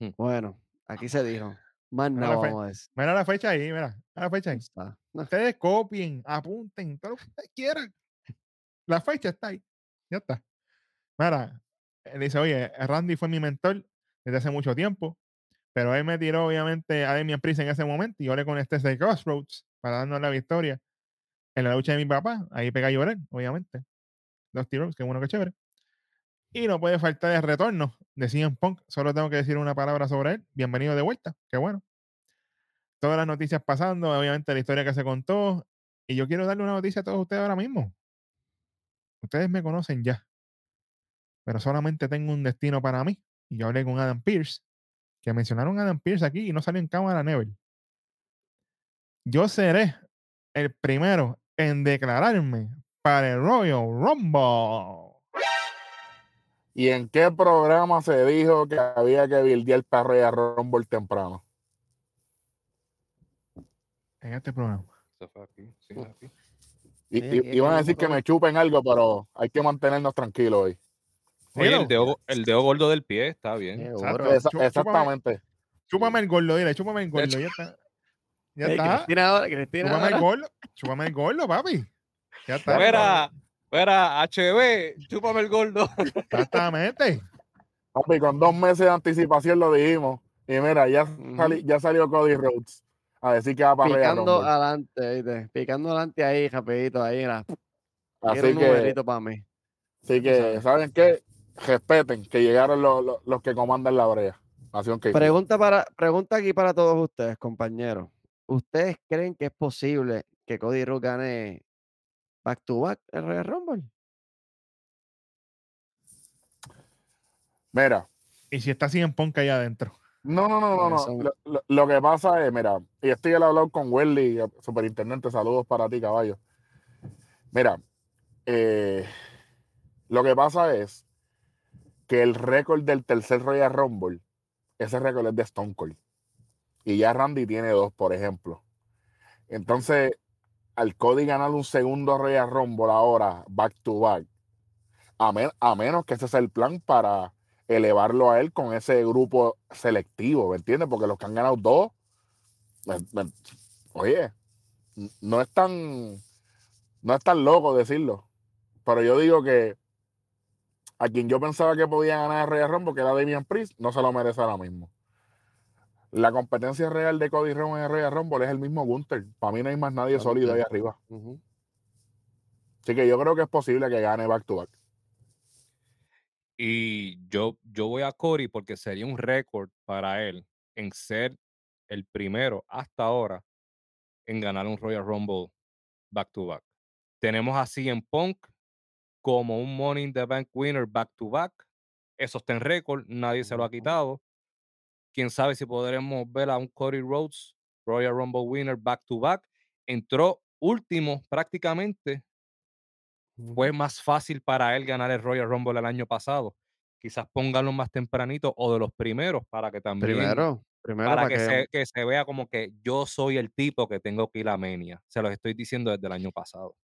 Hmm. Bueno, aquí se dijo. Más Mira no la vamos a decir. Mira la fecha ahí, mira, mira la fecha ahí. Está. Ustedes copien, apunten, todo lo que ustedes quieran. La fecha está ahí. Ya está. Mira, él dice, oye, Randy fue mi mentor desde hace mucho tiempo, pero él me tiró obviamente a Demian Priest en ese momento y yo le conecté ese Crossroads para darnos la victoria en la lucha de mi papá. Ahí pega a llorar, obviamente. Los tiros, que bueno, que chévere. Y no puede faltar el retorno de CM Punk. Solo tengo que decir una palabra sobre él. Bienvenido de vuelta. Qué bueno. Todas las noticias pasando, obviamente la historia que se contó. Y yo quiero darle una noticia a todos ustedes ahora mismo. Ustedes me conocen ya. Pero solamente tengo un destino para mí. Y yo hablé con Adam Pierce, que mencionaron a Adam Pierce aquí y no salió en cámara Neville. Yo seré el primero en declararme para el Royal Rumble. ¿Y en qué programa se dijo que había que bildear para Royal Rumble temprano? En este programa. Sí, aquí. Y, Sí, y- aquí- iban a decir que me chupen algo, pero hay que mantenernos tranquilos hoy. Oye, el dedo, el dedo gordo del pie está bien. Exacto. Exactamente. Chúpame el gordo, dile, chúpame el gordo. hecho- Ya está. Ya Ey, está. Cristina ahora, Cristina Chúpame el gordo. Chúpame el gordo, papi. Ya está. Fuera, fuera, HB, chúpame el gordo. Exactamente. Papi, con dos meses de anticipación lo dijimos. Y mira, ya, sali- ya salió Cody Rhodes a decir que va para Picando adelante, ¿viste? Picando adelante ahí, rapidito, ahí, mira. Quiero Así un que, para mí. así que. ¿saben qué? Respeten que llegaron los, los- los que comandan la brea. Nación que Pregunta, para, pregunta aquí para todos ustedes, compañeros. ¿Ustedes creen que es posible que Cody Rhodes gane back to back el Royal Rumble? Mira, Y si está así en Punk allá adentro. no, no, no, no, no. Lo, lo- lo que pasa es, mira, y estoy al hablar con Welly, superintendente, saludos para ti, caballo. Mira, eh, lo que pasa es que el récord del tercer Royal Rumble, ese récord es de Stone Cold. Y ya Randy tiene dos, por ejemplo. Entonces, al Cody ganar un segundo Royal Rumble ahora, back to back, a, men- a menos que ese sea el plan para elevarlo a él con ese grupo selectivo, ¿me entiendes? Porque los que han ganado dos, oye, no es tan, no es tan loco decirlo. Pero yo digo que a quien yo pensaba que podía ganar el Royal Rumble, que era Damian Priest, no se lo merece ahora mismo. La competencia real de Cody Rhodes en el Royal Rumble es el mismo Gunther. Para mí no hay más nadie sólido ahí arriba. Ujú. Así que yo creo que es posible que gane back to back. Y yo, yo voy a Cory porque sería un récord para él en ser el primero hasta ahora en ganar un Royal Rumble back to back. Tenemos a CM Punk como un Money in the Bank winner back to back. Eso está en récord, nadie se lo ha quitado. Quién sabe si podremos ver a un Cody Rhodes Royal Rumble winner back to back. Entró último prácticamente fue más fácil para él ganar el Royal Rumble el año pasado. Quizás pónganlo más tempranito o de los primeros para que también Primero, primero para para que, que, se, que se vea como que yo soy el tipo que tengo que ir a Menia. Se los estoy diciendo desde el año pasado.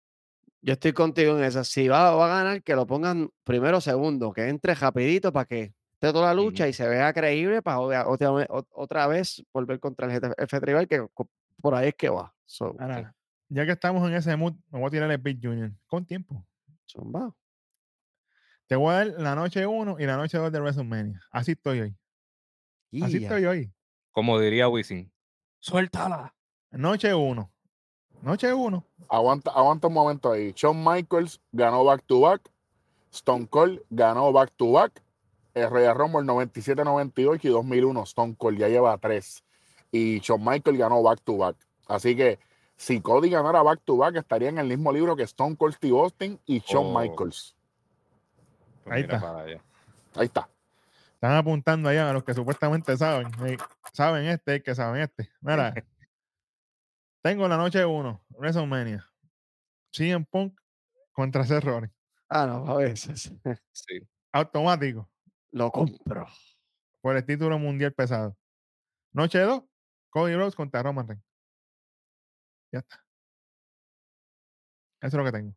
yo estoy contigo en esa. Si va, va a ganar, que lo pongan primero o segundo, que entre rapidito para que esté toda la lucha y se vea creíble para obvia- otra, ve- ot- otra vez volver contra el jefe tribal, que por ahí es que va. So, Ahora, ya que estamos en ese mood, me voy a tirar el Big Junior. Con tiempo. zumba. Te voy a dar la noche 1 y la noche 2 de WrestleMania. Así estoy hoy. Así Ya. estoy hoy. Como diría Wisin, suéltala. Noche 1. Noche 1. Aguanta, aguanta un momento ahí. Shawn Michaels ganó back to back. Stone Cold ganó back to back. El Royal Rumble 97-98 y 2001. Stone Cold ya lleva tres. Y Shawn Michaels ganó back to back. Así que si Cody ganara back to back, estaría en el mismo libro que Stone Cold Steve Austin y Shawn Oh. Michaels. Ahí Mira está. Ahí está. Están apuntando allá a los que supuestamente saben. Ey, saben este, que saben este. Mira, [laughs] tengo la noche 1, WrestleMania. CM Punk contra Seth Rollins. Ah, no, a veces. Sí. Automático. Lo compro. por el título mundial pesado. Noche 2, Cody Rhodes contra Roman Reigns. Ya está. Eso es lo que tengo.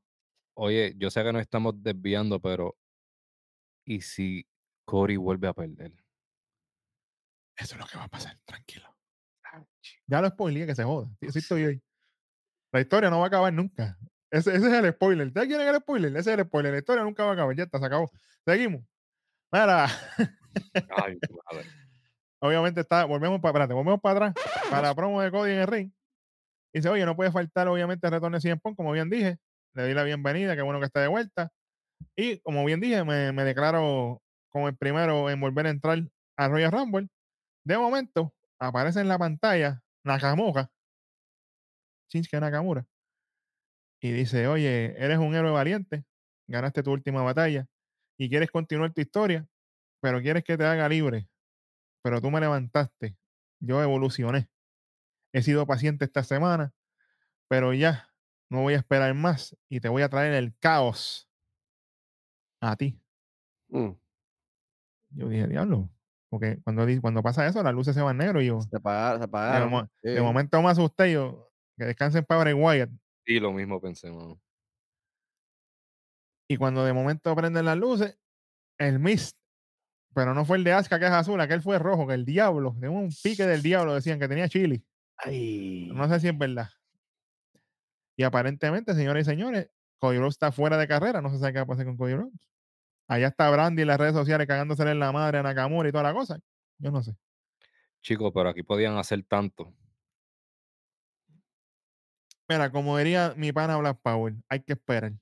Oye, yo sé que nos estamos desviando, pero ¿y si Corey vuelve a perder? Eso es lo que va a pasar, tranquilo. Ya lo spoileé, que se joda. Sí, sí estoy ahí. La historia no va a acabar nunca. Ese, ese es el spoiler. ¿Ustedes quieren el spoiler? Ese es el spoiler. La historia nunca va a acabar. Ya está, se acabó. Seguimos. Mira, Ay, [laughs] madre. obviamente está, volvemos para, espérate, volvemos para atrás, para la [laughs] promo de Cody en el ring. Dice, oye, no puede faltar obviamente el retorno de CM Punk, como bien dije. Le doy la bienvenida, qué bueno que esté de vuelta. Y como bien dije, me, me declaro como el primero en volver a entrar a Royal Rumble. De momento, aparece en la pantalla Nakamura, Shinsuke Nakamura, y dice, oye, eres un héroe valiente, ganaste tu última batalla y quieres continuar tu historia, pero quieres que te haga libre, pero tú me levantaste, yo evolucioné, he sido paciente esta semana, pero ya no voy a esperar más y te voy a traer el caos a ti. Mm, Yo dije, diablo, porque cuando, cuando pasa eso, las luces se van negro y yo, Se pagaron. Se de, pagaron. mo- de sí. momento me asusté yo, que descansen para Bray Wyatt. Sí, lo mismo pensé, mano. Y cuando de momento prenden las luces, el mist, pero no fue el de Asuka que es azul, aquel fue rojo, que el diablo, de un pique del diablo decían que tenía chili. Ay. No sé si es verdad. Y aparentemente, señores y señores, Cody Rhodes está fuera de carrera, no se sabe qué va a pasar con Cody Rhodes. Allá está Brandy en las redes sociales cagándosele en la madre a Nakamura y toda la cosa. Yo no sé. Chicos, pero aquí podían hacer tanto. Mira, como diría mi pana Black Power, hay que esperar.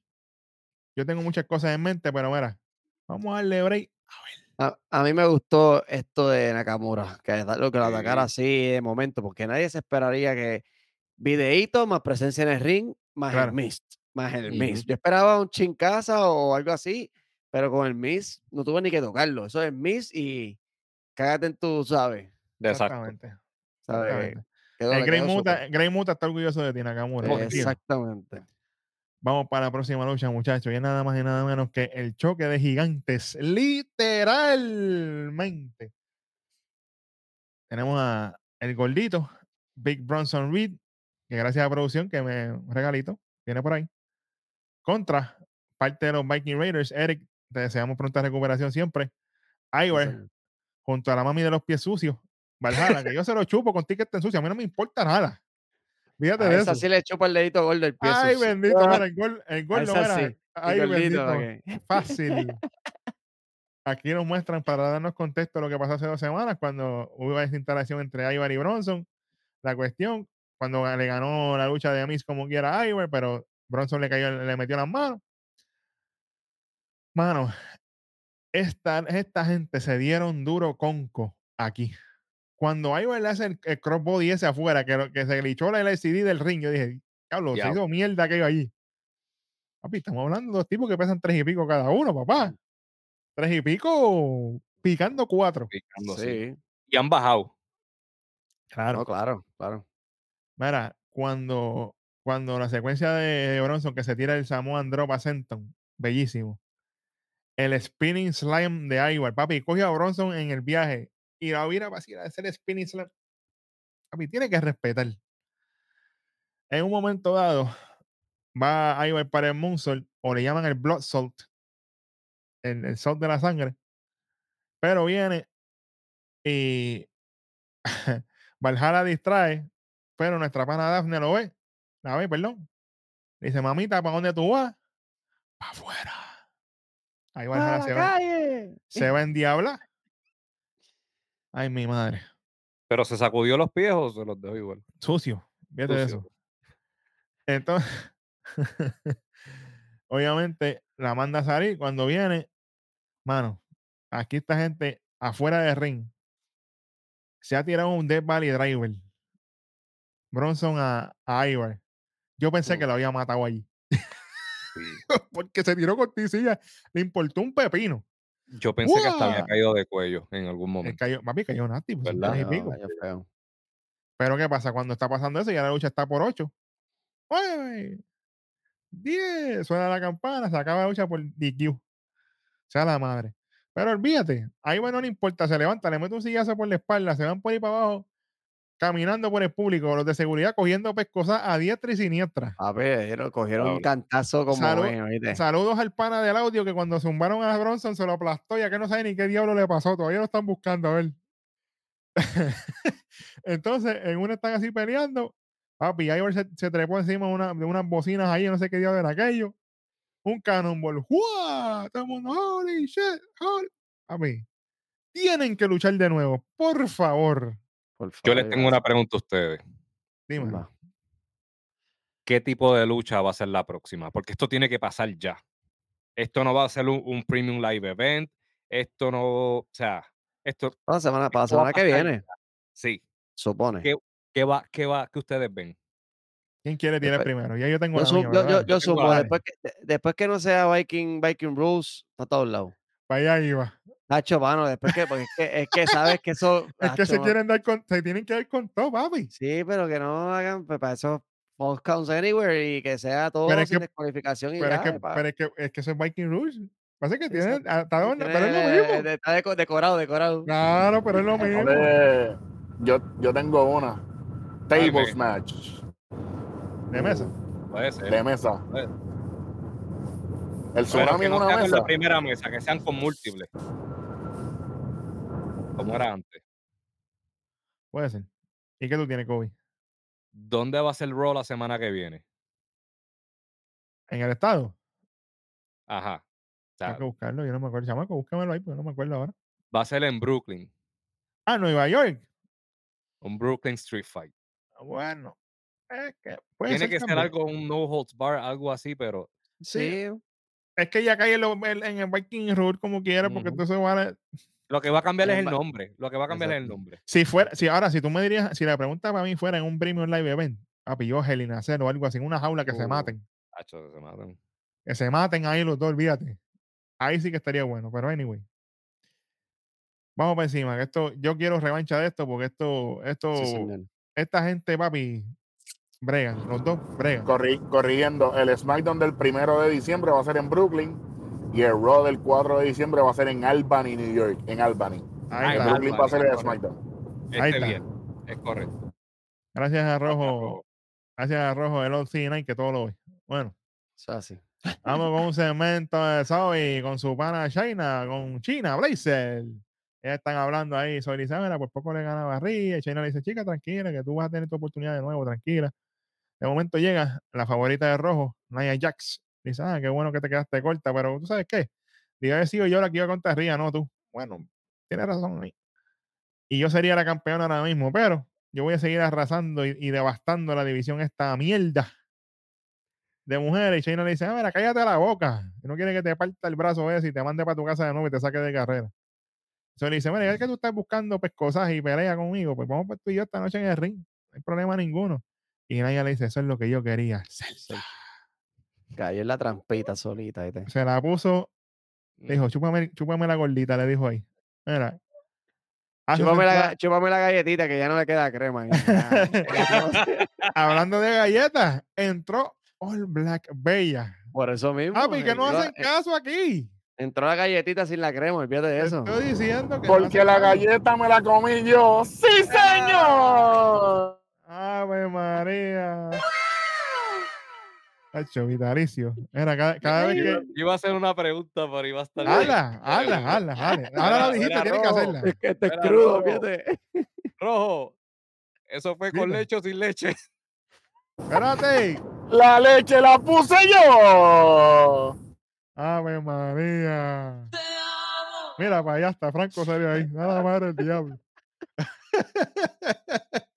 Yo tengo muchas cosas en mente, pero mira, vamos a darle break. A, a mí me gustó esto de Nakamura, que lo que lo atacara Sí. así de momento, porque nadie se esperaría que videíto más presencia en el ring, más Claro. el mist, más el mist. Yo esperaba un chincaza o algo así, pero con el mist no tuve ni que tocarlo. Eso es mist y cágate en tu, ¿sabes? Exactamente. ¿Sabes? exactamente. Quedó- El le Grey Muta. Grey Muta está orgulloso de ti, Nakamura. Exactamente. Vamos para la próxima lucha, muchachos. Y es nada más y nada menos que el choque de gigantes. Literalmente. Tenemos a el gordito, Big Bronson Reed, que gracias a la producción que me regalito, viene por ahí. Contra parte de los Viking Raiders. Eric, te deseamos pronta recuperación siempre. Señor. junto a la mami de los pies sucios. Valhalla, que yo se lo chupo con ti que esté sucio. A mí no me importa nada. Fíjate A de esa eso. sí le chupa el dedito gordo el pie. Ay, bendito, [laughs] mira, el gol, gol no era. sí, el Ay, gordito, bendito. [laughs] Fácil. Aquí nos muestran para darnos contexto lo que pasó hace dos semanas cuando hubo esa instalación entre Ivar y Bronson. La cuestión, cuando le ganó la lucha de Amis como quiera a Ivar, pero Bronson le cayó, le metió las manos. Mano, esta, esta gente se dieron duro conco aquí. Cuando le hace el, el crossbody ese afuera, que, lo- que se glitchó la LCD del ring, yo dije, Diablo, se Diablo. hizo mierda aquello allí. Papi, estamos hablando de dos tipos que pesan tres y pico cada uno, papá. Tres y pico picando cuatro. Picando. Sí, Y han bajado. Claro. no, claro, claro. Mira, cuando, cuando la secuencia de Bronson que se tira el Samoan Drop a Senton, bellísimo. El spinning slam de Ivar, papi, coge a Bronson en el viaje y la vira para hacer el spinning slam. Papi, tiene que respetar. En un momento dado, va Ivar para el Moonsault, o le llaman el Blood Salt, el, el salt de la sangre. Pero viene y [laughs] Valhalla distrae, pero nuestra pana Daphne lo ve, la ve, perdón. Dice, mamita, ¿para dónde tú vas? Para afuera. Ahí ¡A Valhalla la se va, calle! se va en diabla. Ay, mi madre. Pero se sacudió los pies o se los dejó igual. Sucio. Fíjate Sucio. eso. Entonces, [laughs] obviamente, la manda a salir. Cuando viene, mano, aquí esta gente afuera del ring. Se ha tirado un Death Valley Driver. Bronson a, a Ivar. Yo pensé Mm. que lo había matado allí. Sí. [laughs] porque se tiró cortisilla, le importó un pepino. Yo pensé que hasta había caído de cuello en algún momento. cayó, papi, cayó nasty, pues, ¿Verdad? pico. cayó. Pero ¿qué pasa? Cuando está pasando eso, ya la lucha está por 8. 9, 10, suena la campana, se acaba la lucha por DQ. Sea la madre. Pero olvídate, ahí bueno, no importa, se levanta, le mete un sillazo por la espalda, se van por ahí para abajo, caminando por el público, los de seguridad cogiendo pescosas a diestra y siniestra. A ver, cogieron un cantazo como Salud- ¿oíste? Saludos al pana del audio que cuando zumbaron a Bronson se lo aplastó, ya que no sabe ni qué diablo le pasó, todavía lo están buscando a ver. [laughs] Entonces, en una están así peleando, papi, Ivor se, se trepó encima de, una- de unas bocinas ahí, no sé qué diablo era aquello. Un cannonball, ¡Jua! Todo el mundo, holy shit, holy. Papi, tienen que luchar de nuevo, por favor. Por Yo les tengo una pregunta a ustedes. Dime. Va. ¿Qué tipo de lucha va a ser la próxima? Porque esto tiene que pasar ya. Esto no va a ser un, un premium live event. Esto no, o sea, esto, Para la semana, para la semana que viene, ya. Sí. supone. ¿Qué, qué va, qué va, qué ustedes ven? ¿Quién quiere tirar Después- primero? Ya yo tengo Yo, mía, supo, después que, de- después que no sea Viking, Viking Rules, está a todos lados. para allá iba. Nacho, mano, después que, porque es que, es que sabes que eso. [laughs] Es que se quieren dar con, se tienen que dar con todo, papi. Sí, pero que no hagan, pues para eso, False Counts Anywhere y que sea todo Pero es sin que- descualificación y Pero es, ya. que, pa- pero es que es que eso es Viking Rules. Pasa que Sí, tiene, ah, está pero es lo mismo. Está deco- decorado, decorado. Claro, pero es lo mismo. Yo, yo tengo una. Tables Dime. match. De mesa. Puede ser. De mesa. Puede- El Pero tsunami que en no una mesa. la primera mesa, que sean con múltiples. Como era antes. Puede ser. ¿Y qué tú tienes, Kobe? ¿Dónde va a ser Raw la semana que viene? ¿En el estado? Ajá. Tengo que buscarlo, yo no me acuerdo. Chamaco, búscamelo ahí, porque no me acuerdo ahora. va a ser en Brooklyn. Ah, Nueva York. Un Brooklyn Street Fight. Ah, Bueno. Es que puede Tiene ser que ser algo, un no holds bar, algo así, pero Sí, Es que ya cae en, el Viking Rule como quiera, porque Ujú. entonces van a... lo que va a cambiar es el nombre. Lo que va a cambiar es el nombre. Si fuera, si ahora, si tú me dirías, si la pregunta para mí fuera en un premium live event, papi, yo, Hell in a Cell o algo así, en una jaula que se maten. Hacho, se matan. Que se maten ahí los dos, olvídate. Ahí sí que estaría bueno, pero anyway. Vamos para encima, que esto, yo quiero revancha de esto, porque esto, esto, sí, esta gente, papi, bregan, los dos bregan. Corri- corrigiendo, el SmackDown del primero de diciembre va a ser en Brooklyn y el Raw del 4 de diciembre va a ser en Albany, New York. En Albany. Ahí Ah, En está. en Brooklyn va a ser el Albany, SmackDown. Ahí Este está. bien. Es correcto. Gracias a Rojo, gracias a Rojo del OC9 que todo lo ve. Bueno, es así. vamos con un segmento de Zoe con su pana China, con China, Blazer. Ellas están hablando ahí sobre Isabela, por poco le gana a Barriga. Y China le dice, chica, tranquila, que tú vas a tener tu oportunidad de nuevo, tranquila. De momento llega la favorita de Rojo, Nia Jax. Dice, ah, qué bueno que te quedaste corta, pero tú sabes qué. Diga haber sido yo la que iba contra Ría, no tú. Bueno, tienes razón ahí. Y yo sería la campeona ahora mismo, pero yo voy a seguir arrasando y, y devastando la división esta mierda de mujeres. Y Shayna le dice, a ver, cállate la boca. No quiere que te parta el brazo ese y te mande para tu casa de nuevo y te saque de carrera. Entonces le dice, mira, ya que tú estás buscando pescosas y pelea conmigo, pues vamos pues tú y yo esta noche en el ring. No hay problema ninguno. Y Naya le dice, eso es lo que yo quería. Cayó en la trampita solita. ¿viste? Se la puso, Mm. le dijo, chúpame, chúpame la gordita, le dijo ahí. Mira. Chúpame la, chúpame la galletita que ya no le queda crema. [laughs] Hablando de galletas, entró All Black Bella. Por eso mismo. Papi, que no hacen eh, caso aquí. entró la galletita sin la crema, olvídate de eso. Estoy diciendo que Porque la galleta me la comí yo. ¡Sí, señor! Ave María. Hacho, vitalicio. Mira, cada, cada vez que. Iba a hacer una pregunta, pero iba a estar. Hazla, hazla, hazla, hazla. Ahora lo dijiste, tienes que rojo. hacerla. Es que este es Era crudo, rojo. fíjate. Rojo. ¿Eso fue con leche o sin leche? Espérate. La leche la puse yo. Ave María. Mira, para allá está Franco salió ahí. Nada más el diablo. [laughs]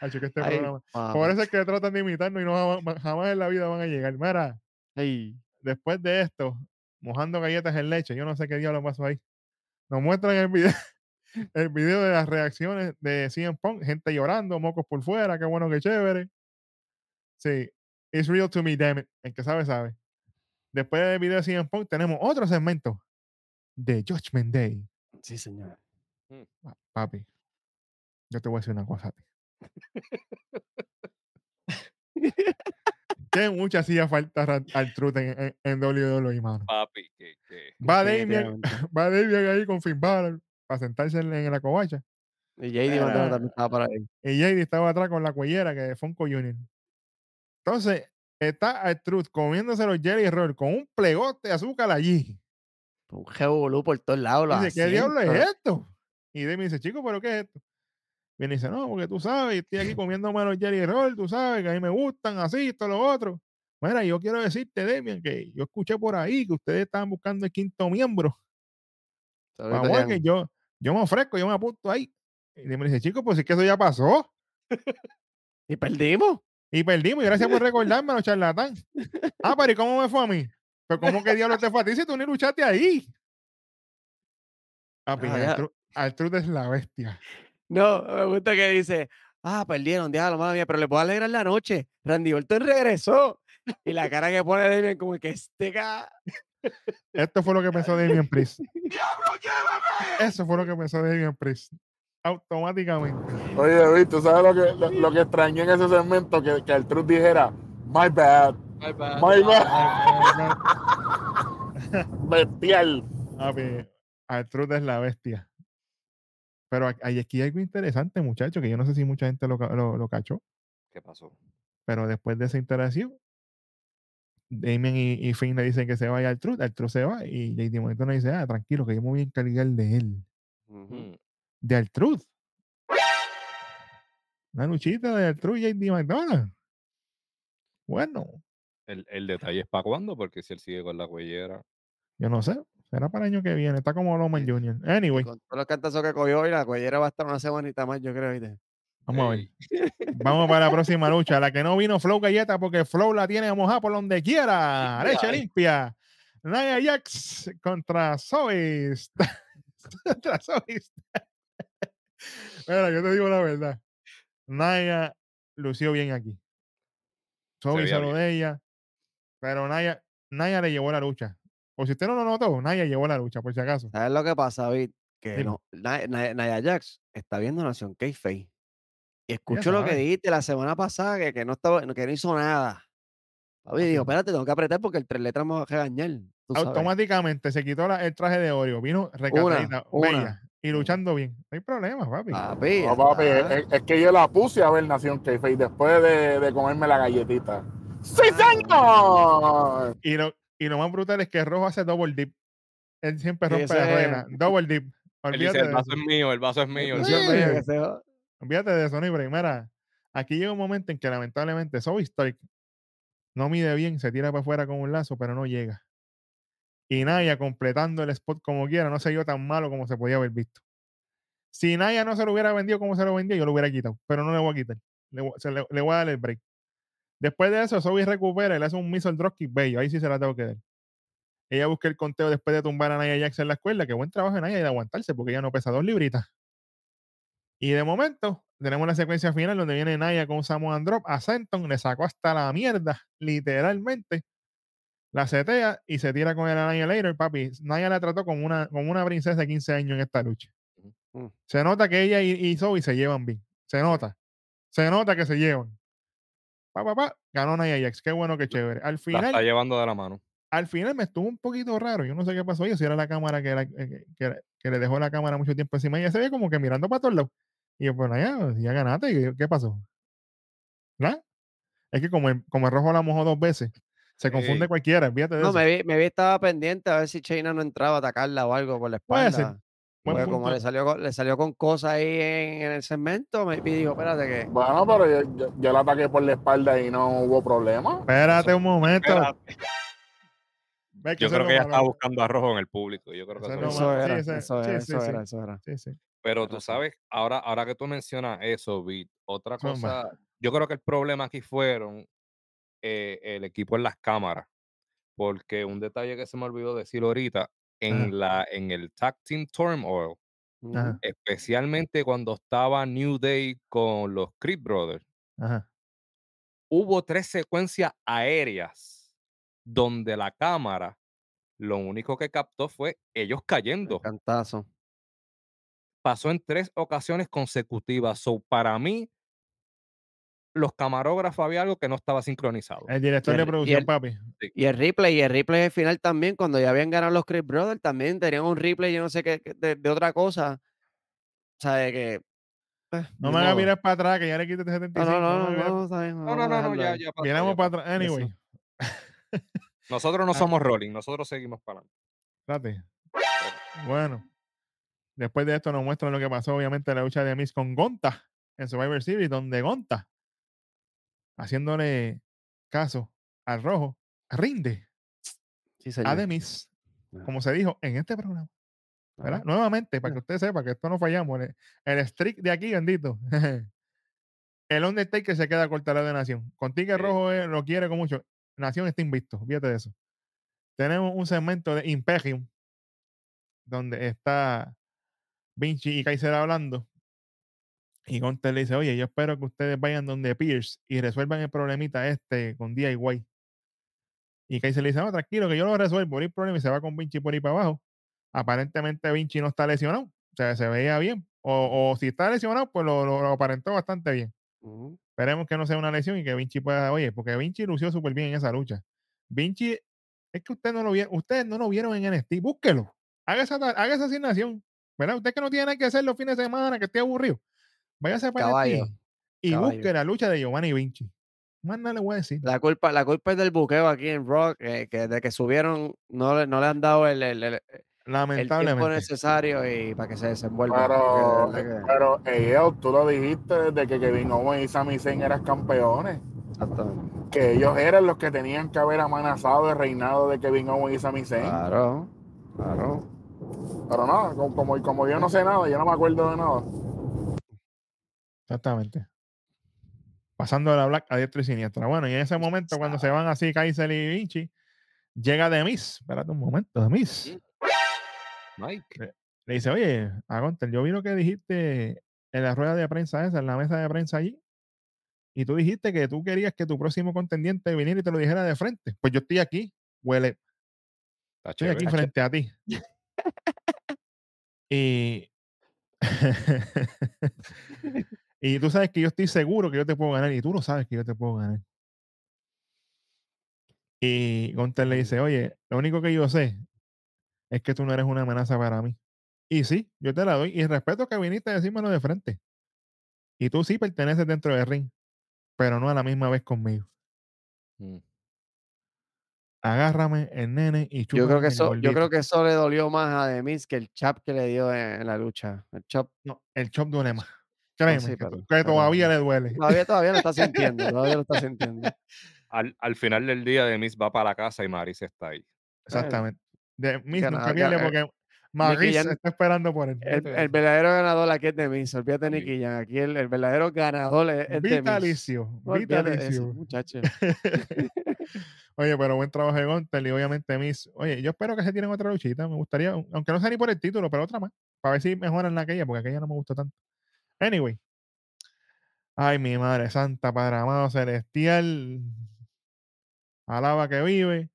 Hacho, que este Ay, programa. mamá. Por eso es que tratan de imitarnos y no jamás, en la vida van a llegar. Mira, Ay, después de esto, mojando galletas en leche, yo no sé qué diablo pasó ahí. Nos muestran el video, [laughs] el video de las reacciones de CM Punk, gente llorando, mocos por fuera, qué bueno, qué chévere. Sí, It's real to me, damn it. El que sabe, sabe. Después del video de CM Punk tenemos otro segmento de Judgment Day. Sí, señor. Pa- Papi, yo te voy a decir una cosa a ti. Que mucha hacía falta al Truth en, en, en WWE, mano. Papi, que, que- Va Damien, [laughs] va Damien ahí con Finn Balor para sentarse en, en la covacha. Y JD. Martino también estaba por ahí. Y JD estaba atrás con la cuellera que es Funko Junior. Entonces, está al Truth comiéndose los Jelly Roll con un plegote de azúcar allí. Un revolú por todos lados. Dice, ¿qué diablo es esto? Y Demi dice, chico, ¿pero qué es esto? Viene y dice, no, porque tú sabes, estoy aquí comiéndome los Jelly Roll, tú sabes, que a mí me gustan, así, todo lo otro. Mira, yo quiero decirte, Demian, que yo escuché por ahí que ustedes estaban buscando el quinto miembro. Ya- que yo, yo me ofrezco, yo me apunto ahí. Y Demian dice, chico, pues es que eso ya pasó. [laughs] Y perdimos. Y perdimos, y gracias por [laughs] recordármelo, charlatán. Ah, pero ¿y cómo me fue a mí? Pero ¿cómo que diablo te fue a ti si tú ni luchaste ahí? Papi, Ah, ya. Artru- Artruth es la bestia. No, me gusta que dice, ah, perdieron, diablo, madre mía, pero les voy a alegrar la noche. Randy Orton regresó. Y la cara que pone Damien como que este. Esto fue lo que pensó Damien Priest. [laughs] Eso fue lo que pensó Damien Priest. Automáticamente. Oye, Luis, ¿tú sabes lo que, lo, lo que extrañé en ese segmento? Que, que el Truth dijera, my bad, Bye, bye. my bad, [laughs] Papi, bestial. Artruth es la bestia. Pero hay aquí hay algo interesante, muchachos, que yo no sé si mucha gente lo, ca- lo, lo cachó. ¿Qué pasó? Pero después de esa interacción, Damien y, y Finn le dicen que se vaya al Truth, al Truth se va, y JD Morton le dice, ah, tranquilo, que yo me voy a encargar de él. Mm, De Altruth. Una luchita de Altruth y JD McDonald. Bueno, El, el detalle es para cuándo, porque si él sigue con la cuellera. yo no sé. Será para el año que viene. Está como Loman. Jr. Anyway, Con todos los cantazos que cogió y la cuellera va a estar una semanita más, yo creo. ¿viste? vamos a ver. Vamos para la próxima [laughs] lucha. La que no vino Flow Galleta porque Flow la tiene mojada por donde quiera. Leche limpia. Nia Jax contra Sois. [laughs] contra Sois. Mira, yo te digo la verdad. Naya lució bien aquí. Veía hizo lo de ella. Pero Naya, Naya le llevó la lucha. Por si usted no lo notó, Naya llevó la lucha, por si acaso. ¿Sabes lo que pasa, David? Que no, Nia- Nia Jax está viendo Nación Kayfabe. Y escucho lo que dijiste la semana pasada, que, que no estaba, que no hizo nada. Papi, dijo, espérate, tengo que apretar porque el tres letras me va a regañar. Automáticamente se quitó la- el traje de Oreo. Vino recatadita, una. bella. Y luchando bien. No hay problema, papi. Papi, No, papi, es, es que yo la puse a ver Nación Keife después de, de comerme la galletita. ¡Sí, señor! Y lo, y lo más brutal es que Rojo hace double dip. Él siempre rompe la regla. Double dip. Él dice, Olvídate el de vaso eso. es mío, el vaso es mío. el Sí. mío, mío". Olvídate de eso, ni break. Mira, aquí llega un momento en que lamentablemente Zoe Stark no mide bien, se tira para afuera con un lazo, pero no llega. Y Naya completando el spot como quiera, no se dio tan malo como se podía haber visto. Si Naya no se lo hubiera vendido como se lo vendía, yo lo hubiera quitado, pero no le voy a quitar. Le, voy- se le- le voy a dar el break. Después de eso, Zoe recupera y le hace un missile dropkick bello. Ahí sí se la tengo que dar. Ella busca el conteo después de tumbar a Naya Jax en la escuela. Que buen trabajo de Naya y de aguantarse, porque ella no pesa dos libritas. Y de momento, tenemos la secuencia final donde viene Naya con Samoan Drop a Senton, le sacó hasta la mierda, literalmente. La setea y se tira con el Annihilator, papi. Naya la trató como una, como una princesa de 15 años en esta lucha. Se nota que ella y, y Zoe se llevan bien. Se nota. Se nota que se llevan. Pa, pa, pa, ganó Naya Jax. Qué bueno, qué chévere. Al La final, está llevando de la mano. al final me estuvo un poquito raro. Yo no sé qué pasó ahí, si era la cámara que, la- eh, que, que le dejó la cámara mucho tiempo encima. Y ella se ve como que mirando para todos lados. Y yo, pues ya, ya ganaste. ¿y ¿Qué, qué pasó? ¿Nada? Es que como el, como el rojo la mojó dos veces, se confunde cualquiera. De No, eso. me vi, me vi, estaba pendiente a ver si Chaina no entraba a atacarla o algo por la Puede espalda. ser. Buen Porque como le salió, con- le salió con cosas ahí en, en el segmento, me dijo, espérate que... Bueno, pero yo, yo- yo la ataqué por la espalda y no hubo problema. Espérate un momento. Espérate. Ve que Yo creo que ella estaba buscando a rojo en el público. Yo creo que Eso eso sí, era, ese- eso sí, era, sí, eso sí. era, eso era. Pero tú sabes, ahora, ahora que tú mencionas eso, Bit, otra cosa, yo creo que el problema aquí fueron eh, el equipo en las cámaras, porque un detalle que se me olvidó decir ahorita, en, la, en el Tag Team Turmoil. Ajá, especialmente cuando estaba New Day con los Creed Brothers, ajá. hubo tres secuencias aéreas donde la cámara lo único que captó fue ellos El cayendo. cantazo. Pasó en tres ocasiones consecutivas. So, para mí, los camarógrafos había algo que no estaba sincronizado. El director de y producción, el- papi. Y el replay, y el replay al final también, cuando ya habían ganado los Chris Brothers, también tenían un replay, yo no sé qué, de, de otra cosa. O sea, de que. pues, No me hagas mirar para atrás, que ya le quité 75. No, no, no, no, no, bien, No, no, ya, ya pasó, Miramos para atrás. Anyway, [laughs] Nosotros no Ah. somos Rolling, nosotros seguimos para adelante. espérate. Bueno, después de esto nos muestran lo que pasó, obviamente, en la lucha de Miss con Gonta en Survivor Series, donde Gonta, haciéndole caso al rojo, rinde Sí, a señor. Miz, Ah. como se dijo en este programa. ¿verdad? Ah, Nuevamente, para que usted sepa que esto no fallamos. El, el streak de aquí, bendito. [laughs] el Undertaker se queda cortado de Nación. Con Tigre Sí. Rojo eh, lo quiere con mucho. Nación está invisto, fíjate de eso. Tenemos un segmento de Imperium donde está Vinci y Kaiser hablando. Y Gunter le dice, oye, yo espero que ustedes vayan donde Pierce y resuelvan el problemita este con DIY. Y Kaiser le dice, no, tranquilo, que yo lo resuelvo, hay problema. Y se va con Vinci por ahí para abajo. Aparentemente Vinci no está lesionado. O sea, se veía bien. O, o si está lesionado, pues lo, lo- lo aparentó bastante bien. Esperemos que no sea una lesión y que Vinci pueda, oye, porque Vinci lució súper bien en esa lucha. Vinci, es que usted no lo vieron, ustedes no lo vieron en NXT, búsquelo. Haga esa, haga esa asignación. ¿Verdad? Usted que no tiene que hacer los fines de semana, que esté aburrido. Váyase para Caballo, y caballo. busque la lucha de Giovanni Vinci. Más nada le voy a decir. La culpa, la culpa es del buqueo aquí en Rock, eh, que desde que subieron no le, no le han dado el, el- el- el tiempo Lamentablemente. necesario y para que se desenvuelva. Pero, de verdad pero ellos, tú lo dijiste desde que Kevin Owens y Sami Zayn eran campeones. que- exactamente. Que ellos eran los que tenían que haber amenazado el reinado de Kevin Owens y Sami Zayn. Claro, claro. Pero nada, como, como, como yo no sé nada, yo no me acuerdo de nada. Exactamente. Pasando de la Black a diestro y siniestra. Bueno, y en ese momento, cuando se van así Kaiser y Vinci, llega Demis. Espérate un momento, Demis. Mike. Le dice, oye, a Gunter, yo vi lo que dijiste en la rueda de prensa esa, en la mesa de prensa allí. Y tú dijiste que tú querías que tu próximo contendiente viniera y te lo dijera de frente. Pues yo estoy aquí, huele, Está estoy aquí chévere. frente a ti. y. [laughs] [laughs] y tú sabes que yo estoy seguro que yo te puedo ganar y tú lo sabes que yo te puedo ganar. Y Gunter le dice, oye, lo único que yo sé es que tú no eres una amenaza para mí. Y sí, yo te la doy y respeto que viniste a decírmelo de frente. Y tú sí perteneces dentro del ring, pero no a la misma vez conmigo. Mm. Agárrame el nene y Yo creo, que eso, yo creo que eso le dolió más a Demis que el chap que le dio en, en la lucha. El chap No, el chop duele más. Créeme, sí, que, pero- to- que pero- todavía le duele. todavía, todavía lo está [laughs] sintiendo, todavía lo está sintiendo. Al, al final del día, Demis va para la casa y Maris está ahí. Exactamente. De Miss Gana- nunca pierde gana- porque Maris Jan- está esperando por él. El, verdadero ganador aquí es Demis, olvídate. Nicky Jam, aquí el, el verdadero ganador es, es Demis. Vitalicio, vitalicio. muchacho. [laughs] Oye, pero buen trabajo de Gunter y obviamente Miss. Oye, yo espero que se tienen otra luchita. Me gustaría, aunque no sea ni por el título, pero otra más. Para ver si mejoran la aquella, porque aquella no me gustó tanto. Anyway. Ay, mi madre santa, Padre amado celestial. Alaba que vive.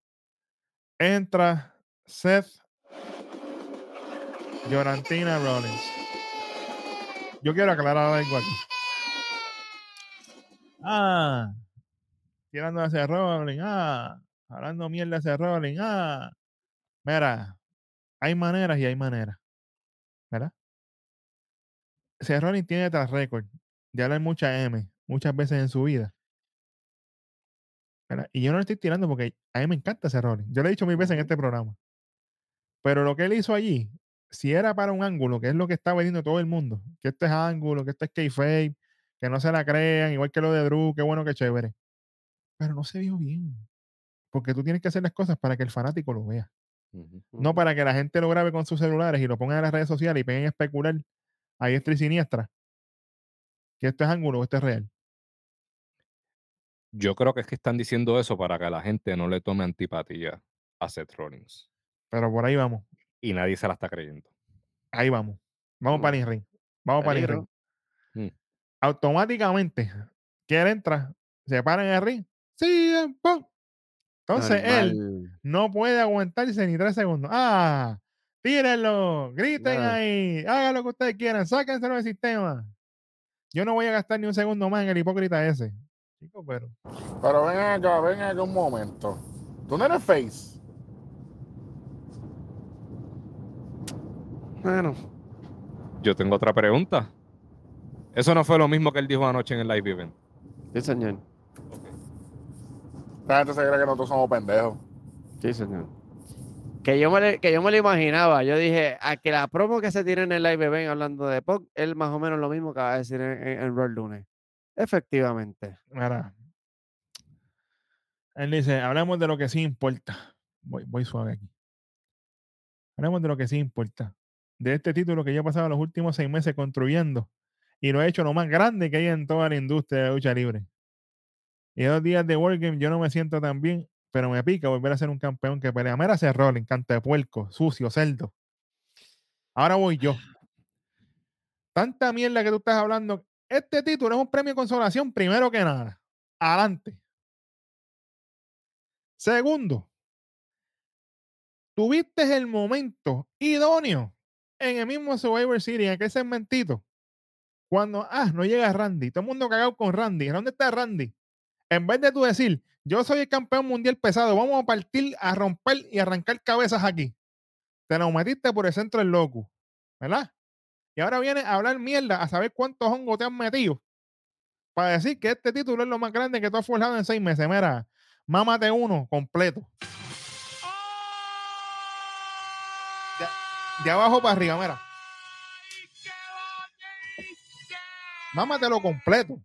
Entra Seth Llorantina Rollins. Yo quiero aclarar algo aquí. Ah, tirando hacia Rollins. Ah, hablando mierda hacia Rollins. Ah, mira, hay maneras y hay maneras. ¿Verdad? Seth Rollins tiene tras récord de hablar mucha M muchas veces en su vida. ¿verdad? Y yo no le estoy tirando porque a mí me encanta Rollins. Yo le he dicho mil veces en este programa. Pero lo que él hizo allí, si era para un ángulo, que es lo que está vendiendo todo el mundo, que esto es ángulo, que esto es kayfabe, que no se la crean, igual que lo de Drew, qué bueno, qué chévere. Pero no se vio bien. Porque tú tienes que hacer las cosas para que el fanático lo vea. No para que la gente lo grabe con sus celulares y lo pongan en las redes sociales y peguen a especular a diestra y siniestra. Que esto es ángulo o esto es real. Yo creo que es que están diciendo eso para que la gente no le tome antipatía a Seth Rollins. Pero por ahí vamos. Y nadie se la está creyendo. Ahí vamos. Vamos para el ring. Vamos para el ring. Mm. Automáticamente, que él entra, se para en el ring, CM Punk. Entonces él no puede aguantarse ni tres segundos. ¡Ah! Tírenlo, griten ahí, hagan lo que ustedes quieran, sáquenselo del sistema. Yo no voy a gastar ni un segundo más en el hipócrita ese. Chico, pero Pero ven acá, ven acá un momento. Tú no eres face. Bueno, Yo tengo otra pregunta. Eso no fue lo mismo que él dijo anoche en el live event. sí, señor. La gente se cree que nosotros somos pendejos. Sí, señor. Que yo, me, que yo me lo imaginaba. Yo dije, a que la promo que se tiene en el live ven hablando de POC, él más o menos lo mismo que va a decir en, en, en lunes. Efectivamente. Mira. Él dice, hablemos de lo que sí importa. Voy, voy suave aquí. Hablemos de lo que sí importa. De este título que yo he pasado los últimos seis meses construyendo y lo he hecho lo más grande que hay en toda la industria de lucha libre. Y dos días de World Game yo no me siento tan bien, pero me pica volver a ser un campeón que pelea. Mira ese Rolling, canta de puerco, sucio, cerdo. Ahora voy yo. Tanta mierda que tú estás hablando. Este título es un premio de consolación, primero que nada. Adelante. Segundo, tuviste el momento idóneo en el mismo Survivor Series, en aquel segmentito. Cuando, ah, no llega Randy. Todo el mundo cagado con Randy. ¿Dónde está Randy? En vez de tú decir, yo soy el campeón mundial pesado, vamos a partir, a romper y arrancar cabezas aquí. Te lo metiste por el centro del loco. ¿Verdad? Y ahora viene a hablar mierda, a saber cuántos hongos te han metido. Para decir que este título es lo más grande que tú has forjado en seis meses. Mira, mámate uno completo. De, abajo para arriba, mira. Mámatelo completo.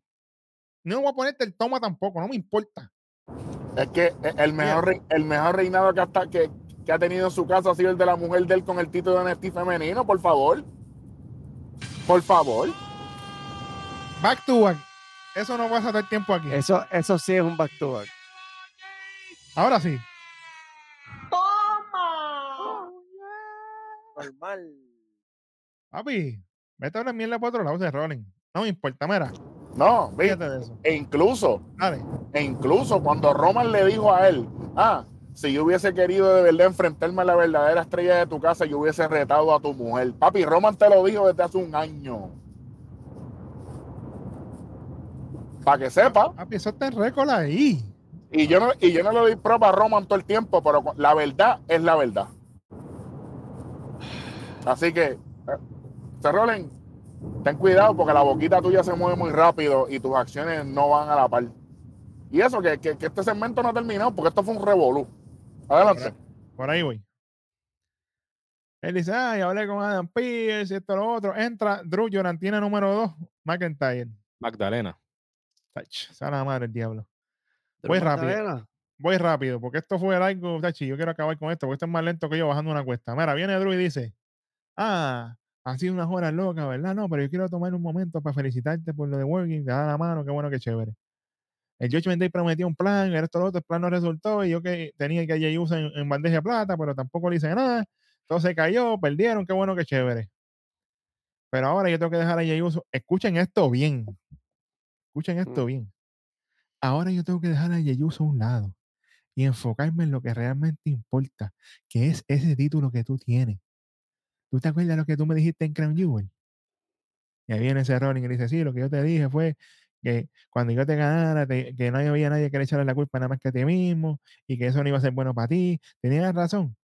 No voy a ponerte el toma tampoco, no me importa. Es que e- el mejor, el mejor reinado que, hasta, que, que ha tenido en su casa ha sido el de la mujer de él con el título de NXT femenino, por favor. Por favor. Back to back. Eso no pasa todo el tiempo aquí. Eso, eso sí es un back to back. Ahora sí. Normal. Papi, vete a hablar mierda por otro lado, de Rolling. No me importa, mira. No, e incluso, Dale. e incluso cuando Roman le dijo a él, ah, si yo hubiese querido de verdad enfrentarme a la verdadera estrella de tu casa, yo hubiese retado a tu mujer. Papi, Roman te lo dijo desde hace un año. Para que sepa. Papi, eso está en récord ahí. Y yo no, y yo no le doy prueba a Roman todo el tiempo, pero la verdad es la verdad. Así que, eh, Cerrolen, ten cuidado porque la boquita tuya se mueve muy rápido y tus acciones no van a la par. Y eso, que, que- que este segmento no ha terminado porque esto fue un revolú. Adelante. Por ahí voy. Él dice, ay, hablé con Adam Pierce y esto, lo otro. Entra Drew Llorantina número 2, McIntyre. Magdalena. Tach, sea la madre el diablo. Voy rápido. Magdalena. Voy rápido, porque esto fue algo, tachi, yo quiero acabar con esto, porque esto es más lento que yo bajando una cuesta. Mira, viene Drew y dice, ah, ha sido unas horas locas, ¿verdad? No, pero yo quiero tomar un momento para felicitarte por lo de Working, te da la mano, qué bueno, qué chévere. El Judgment Day prometió un plan, el esto, lo otro, el plan no resultó, y yo que tenía que a Jey Uso en, en bandeja de plata, pero tampoco le hice nada. Entonces cayó, perdieron, qué bueno, qué chévere. Pero ahora yo tengo que dejar a Jey Uso. Escuchen esto bien. Escuchen esto Mm. bien. Ahora yo tengo que dejar a Uso a un lado y enfocarme en lo que realmente importa, que es ese título que tú tienes. ¿Tú te acuerdas lo que tú me dijiste en Crown Jewel? Y ahí viene ese Rollins y dice, sí, lo que yo te dije fue que cuando yo te ganara, que no había nadie que le echara la culpa nada más que a ti mismo y que eso no iba a ser bueno para ti. Tenías razón.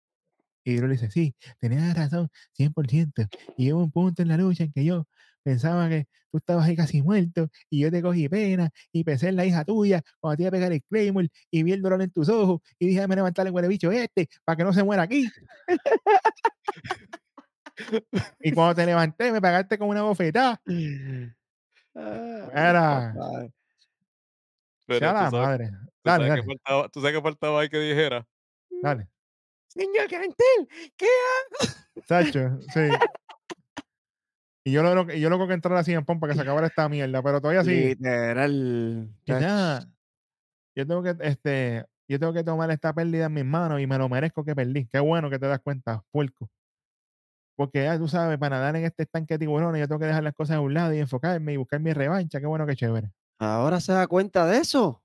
Y Drew le dice, sí, tenías razón, 100%. Y hubo un punto en la lucha en que yo pensaba que tú estabas ahí casi muerto y yo te cogí pena y pensé en la hija tuya cuando te iba a pegar el Claymore y vi el dolor en tus ojos y dije, déjame levantar el bicho este para que no se muera aquí. Y cuando te levanté me pagaste con una bofetada. Ah, Era. Pero la sabes- madre. tú Dale, sabes que dale, faltaba- tú sabes que faltaba ahí que dijera. dale. Señor Cantel, ¿qué Sacho, sí. Y yo lo, y yo loco que entrar así en pompa que se acabara esta mierda, pero todavía sí. Literal. Y Tach. nada, yo tengo que, este, yo tengo que tomar esta pérdida en mis manos y me lo merezco que perdí. Qué bueno que te das cuenta, puerco. Porque ya tú sabes, para nadar en este estanque de tiburones, yo tengo que dejar las cosas a un lado y enfocarme y buscar mi revancha. Qué bueno que chévere. Ahora se da cuenta de eso.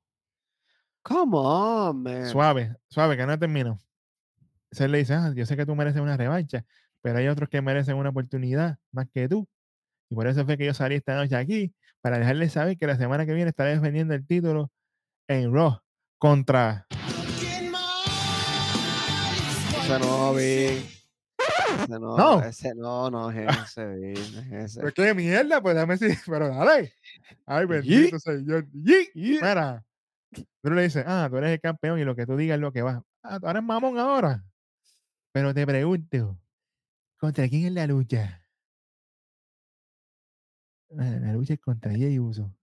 Come on, man. Suave, suave, que no termino. Se le dice, ah, yo sé que tú mereces una revancha, pero hay otros que merecen una oportunidad más que tú. Y por eso fue que yo salí esta noche aquí, para dejarles saber que la semana que viene estaré defendiendo el título en Raw contra... Ese no. Ese no, No. ese no, no es ese, es ese. Pues qué mierda, pues dame decir, [laughs] pero dale. Ay, bendito señor. Mira. Tú le dices, ah, tú eres el campeón y lo que tú digas es lo que va. Ah, tú eres mamón ahora. Pero te pregunto, ¿contra quién es la lucha? Ah, La lucha es contra Jey Uso.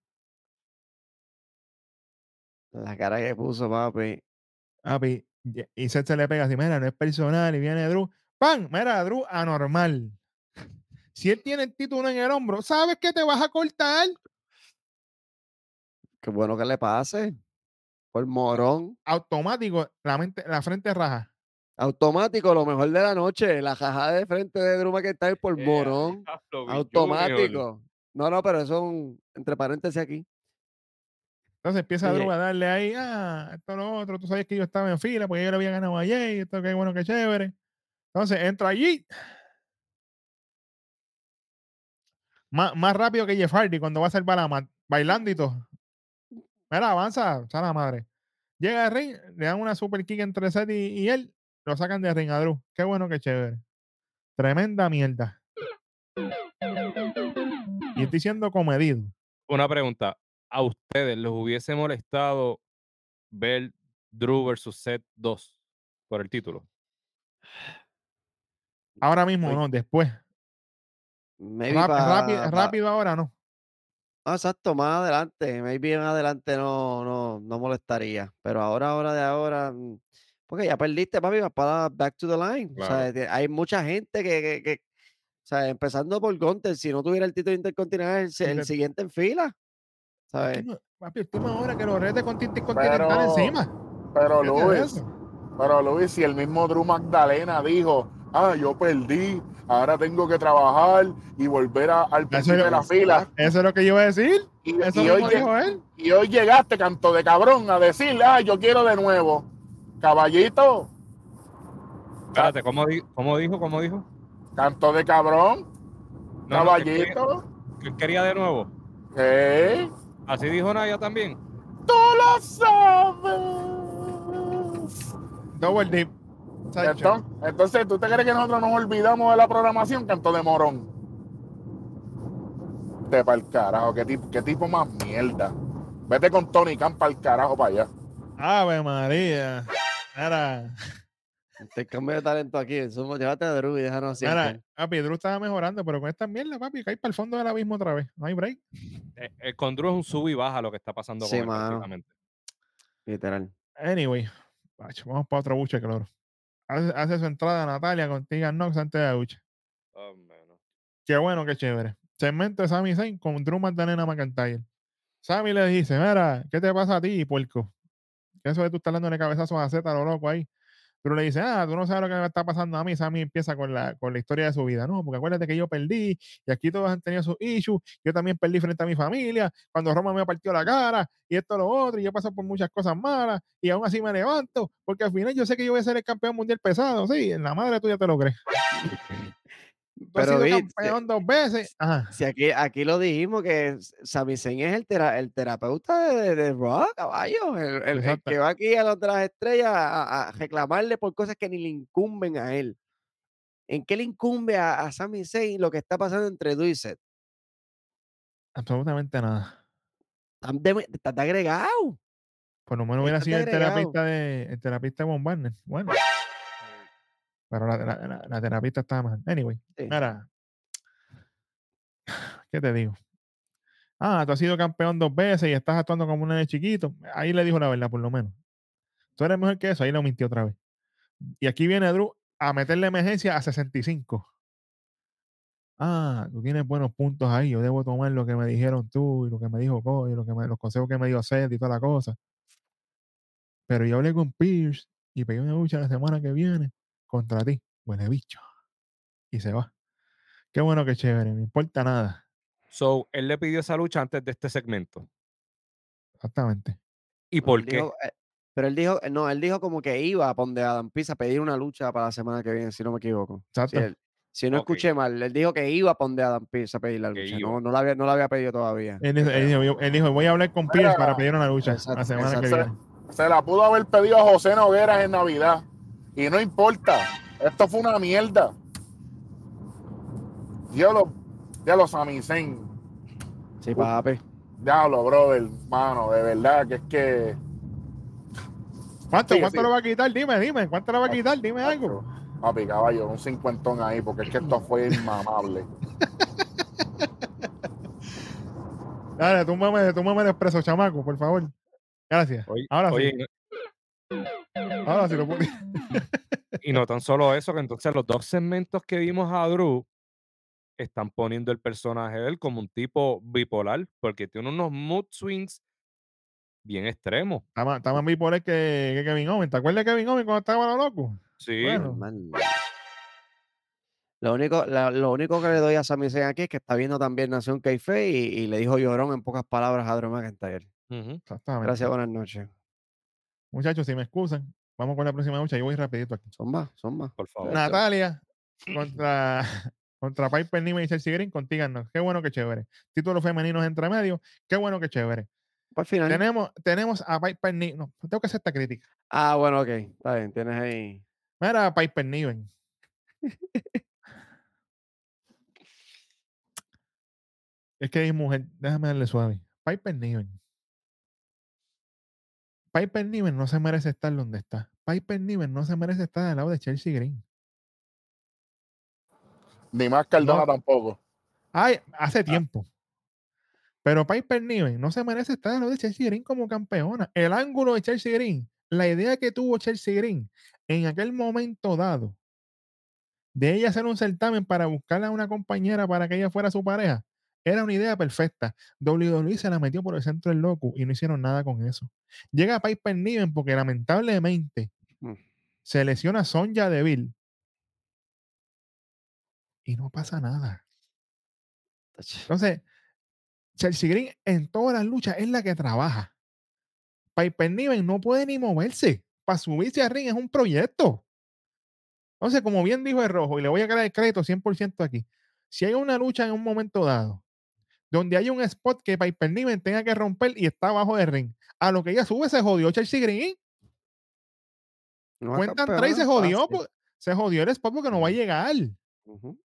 La cara que puso, papi. Papi, y- se le pega así, mira, no es personal, y viene Drew, ¡pam! Mira, Drew, anormal. Si él tiene el título en el hombro, ¿sabes que te vas a cortar? Qué bueno que le pase. Por morón. Automático, la, mente, la frente raja. Automático, lo mejor de la noche. La jajada de frente de Drew McIntyre por Eh, morón. [laughs] Bill Junior. Automático. No, no, pero eso es un, entre paréntesis aquí. Entonces empieza. Drew a darle ahí, ah, esto, lo otro, tú sabes que yo estaba en fila porque yo le había ganado a Jay, esto qué bueno, qué chévere. Entonces entra allí. Más, más rápido que Jeff Hardy cuando va a salvar a Matt, bailando y todo. Mira, avanza, sea la madre. Llega al ring, le dan una super kick entre Seth y, y él, lo sacan de ring a Drew. Qué bueno, qué chévere. Tremenda mierda. Y estoy siendo comedido. Una pregunta. ¿A ustedes les hubiese molestado ver Drew versus Seth 2 por el título? Ahora mismo Oye, no, después. Maybe Ráp- pa- rápido, pa- rápido ahora no. Ah, exacto, más adelante. Maybe más adelante no, no, no molestaría. Pero ahora, ahora de ahora. mm, Porque ya perdiste, papi, vas para back to the line. O sea, hay mucha gente que, que, que- o sea, empezando por Gunter, si no tuviera el título intercontinental, el, siguiente en fila. ¿Sabes? Papi, última hora que los redes contin- continental Pero, encima. pero ¿Qué es Luis, pero Luis, si el mismo Drew Magdalena dijo, ah, yo perdí, ahora tengo que trabajar y volver a- al principio de la fila. Eso es lo que yo iba a decir. Y, Eso y hoy, dijo él. y hoy llegaste, canto de cabrón, a decir, ah, yo quiero de nuevo. Caballito, Espérate, ¿cómo, di- cómo dijo? ¿Cómo dijo? canto de cabrón, No, no, que caballito. quería de nuevo. ¿Eh? Así dijo Naya también. Tú lo sabes. Double dip. Entonces, entonces, ¿tú te crees que nosotros nos olvidamos de la programación, canto de morón? Te pa'l carajo, qué tipo, qué tipo más mierda. Vete con Tony Khan pa'l carajo para allá. Ave María. Mira, Intercambio de talento aquí. Somos, llévate a Drew y déjanos así. mira, papi, Drew estaba mejorando, pero con esta mierda, papi, cae para el fondo del abismo otra vez. No hay break. Eh, El con Drew es un sub y baja lo que está pasando Sí, con él. Literal. Anyway, vamos para otro buche, claro. Hace, hace su entrada Natalia con Tegan Knox antes de la lucha. Oh. Qué bueno, qué chévere. Segmento de Sami Zayn con Drew Magdalena McIntyre. Sammy le dice, mira, ¿qué te pasa a ti, puerco? Eso de tú estás dando de cabezazos a Z, lo loco ahí. Pero le dice, ah, tú no sabes lo que me está pasando a mí. Sammy empieza con la, con la historia de su vida. No, porque acuérdate que yo perdí y aquí todos han tenido sus issues. Yo también perdí frente a mi familia cuando Roma me partió la cara y esto, lo otro. Y yo paso por muchas cosas malas y aún así me levanto porque al final yo sé que yo voy a ser el campeón mundial pesado. Sí, en la madre tuya te lo crees. Pero, se- campeón dos veces. Ajá. Si aquí, aquí lo dijimos que Sami Zayn es el, tera- el terapeuta de, de Raw, caballo. El, el- el Exacto. que va aquí a las estrellas a, a reclamarle por cosas que ni le incumben a él. ¿En qué le incumbe a, a Sami Zayn lo que está pasando entre tú y Seth? Absolutamente nada. Estás agregado. Por lo menos hubiera sido el terapista de el terapista de Von Barner. Bueno, pero la, la, la- la terapista estaba mal. Anyway, Sí. mira. [sighs] ¿Qué te digo? Ah, tú has sido campeón dos veces y estás actuando como un nene chiquito. Ahí le dijo la verdad, por lo menos. Tú eres mejor que eso. Ahí lo mintió otra vez. Y aquí viene Drew a meterle emergencia a 65. Ah, tú tienes buenos puntos ahí. Yo debo tomar lo que me dijeron tú y lo que me dijo Cody, y lo que me- los consejos que me dio Seth y toda la cosa. Pero yo hablé con Pierce y pegué una lucha la semana que viene contra ti. Huele bicho. Y se va. Qué bueno, qué chévere. No importa nada. So, él le pidió esa lucha antes de este segmento. Exactamente. ¿Y por él qué? dijo- eh, Pero él dijo, no, él dijo como que iba a donde Adam Pearce a pedir una lucha para la semana que viene, si no me equivoco. Si, Exacto. él- si no escuché mal, él dijo que iba a donde Adam Pearce a pedir la Que lucha. No, no la había, no la había pedido todavía. Él, dijo- él dijo, él dijo, voy a hablar con Pierce para pedir una lucha Exacto, la semana que viene. Se la pudo haber pedido a José Nogueras en Navidad. Y no importa. Esto fue una mierda. Diablo, diablo, Samisen. Sí, papi. Diablo, brother, mano, de verdad que es que. ¿Cuánto, Sí, cuánto sí. lo va a quitar? Dime, dime, ¿cuánto lo va a quitar? Dime algo. Papi, caballo, un cincuentón ahí, porque es que esto fue inmamable. [laughs] Dale, túmbame, túmbame el expreso, chamaco, por favor. Gracias. Oye, Ahora sí. oye, Ahora sí lo puedo. y no tan solo eso, que entonces los dos segmentos que vimos a Drew están poniendo el personaje de él como un tipo bipolar, porque tiene unos mood swings bien extremos. Está más, está más bipolar que, que Kevin Owens. ¿Te acuerdas de Kevin Owens cuando estaba lo loco? Sí, Bueno. Lo único, la- lo único que le doy a Sami Zayn aquí es que está viendo también Nación Keife y, y le dijo llorón en pocas palabras a Drew McIntyre. ujú, Exactamente. Gracias, buenas noches. Muchachos, si me excusan, vamos con la próxima lucha. Yo voy rapidito aquí. Son más, son más. por favor. Natalia contra, [laughs] contra Piper Niven y Chelsea Green con. Qué bueno que chévere. Títulos femeninos entre medio. Qué bueno que chévere. Para final. Tenemos, tenemos a Piper Niven. No, tengo que hacer esta crítica. Ah, bueno, ok. Está bien, tienes ahí. Mira, Piper Niven. [laughs] es que es mujer. Déjame darle suave. Piper Niven. Piper Niven no se merece estar donde está. Piper Niven no se merece estar al lado de Chelsea Green. Ni más Cardona No. tampoco. Ay, Ah. hace tiempo. Pero Piper Niven no se merece estar en lo de Chelsea Green como campeona. El ángulo de Chelsea Green, la idea que tuvo Chelsea Green en aquel momento dado de ella hacer un certamen para buscarle a una compañera para que ella fuera su pareja, era una idea perfecta. WWE se la metió por el centro del loco y no hicieron nada con eso. Llega Piper Niven porque lamentablemente Mm. se lesiona Sonja Deville y no pasa nada. Entonces, Chelsea Green en todas las luchas es la que trabaja. Piper Niven no puede ni moverse. Para subirse al ring es un proyecto. Entonces, como bien dijo el rojo, y le voy a dar el crédito 100% aquí. Si hay una lucha en un momento dado donde hay un spot que Piper Niven tenga que romper y está abajo del ring, a lo que ella sube se jodió Chelsea Green. No Cuentan tres y se jodió. Se jodió el spot porque no va a llegar. Ujú.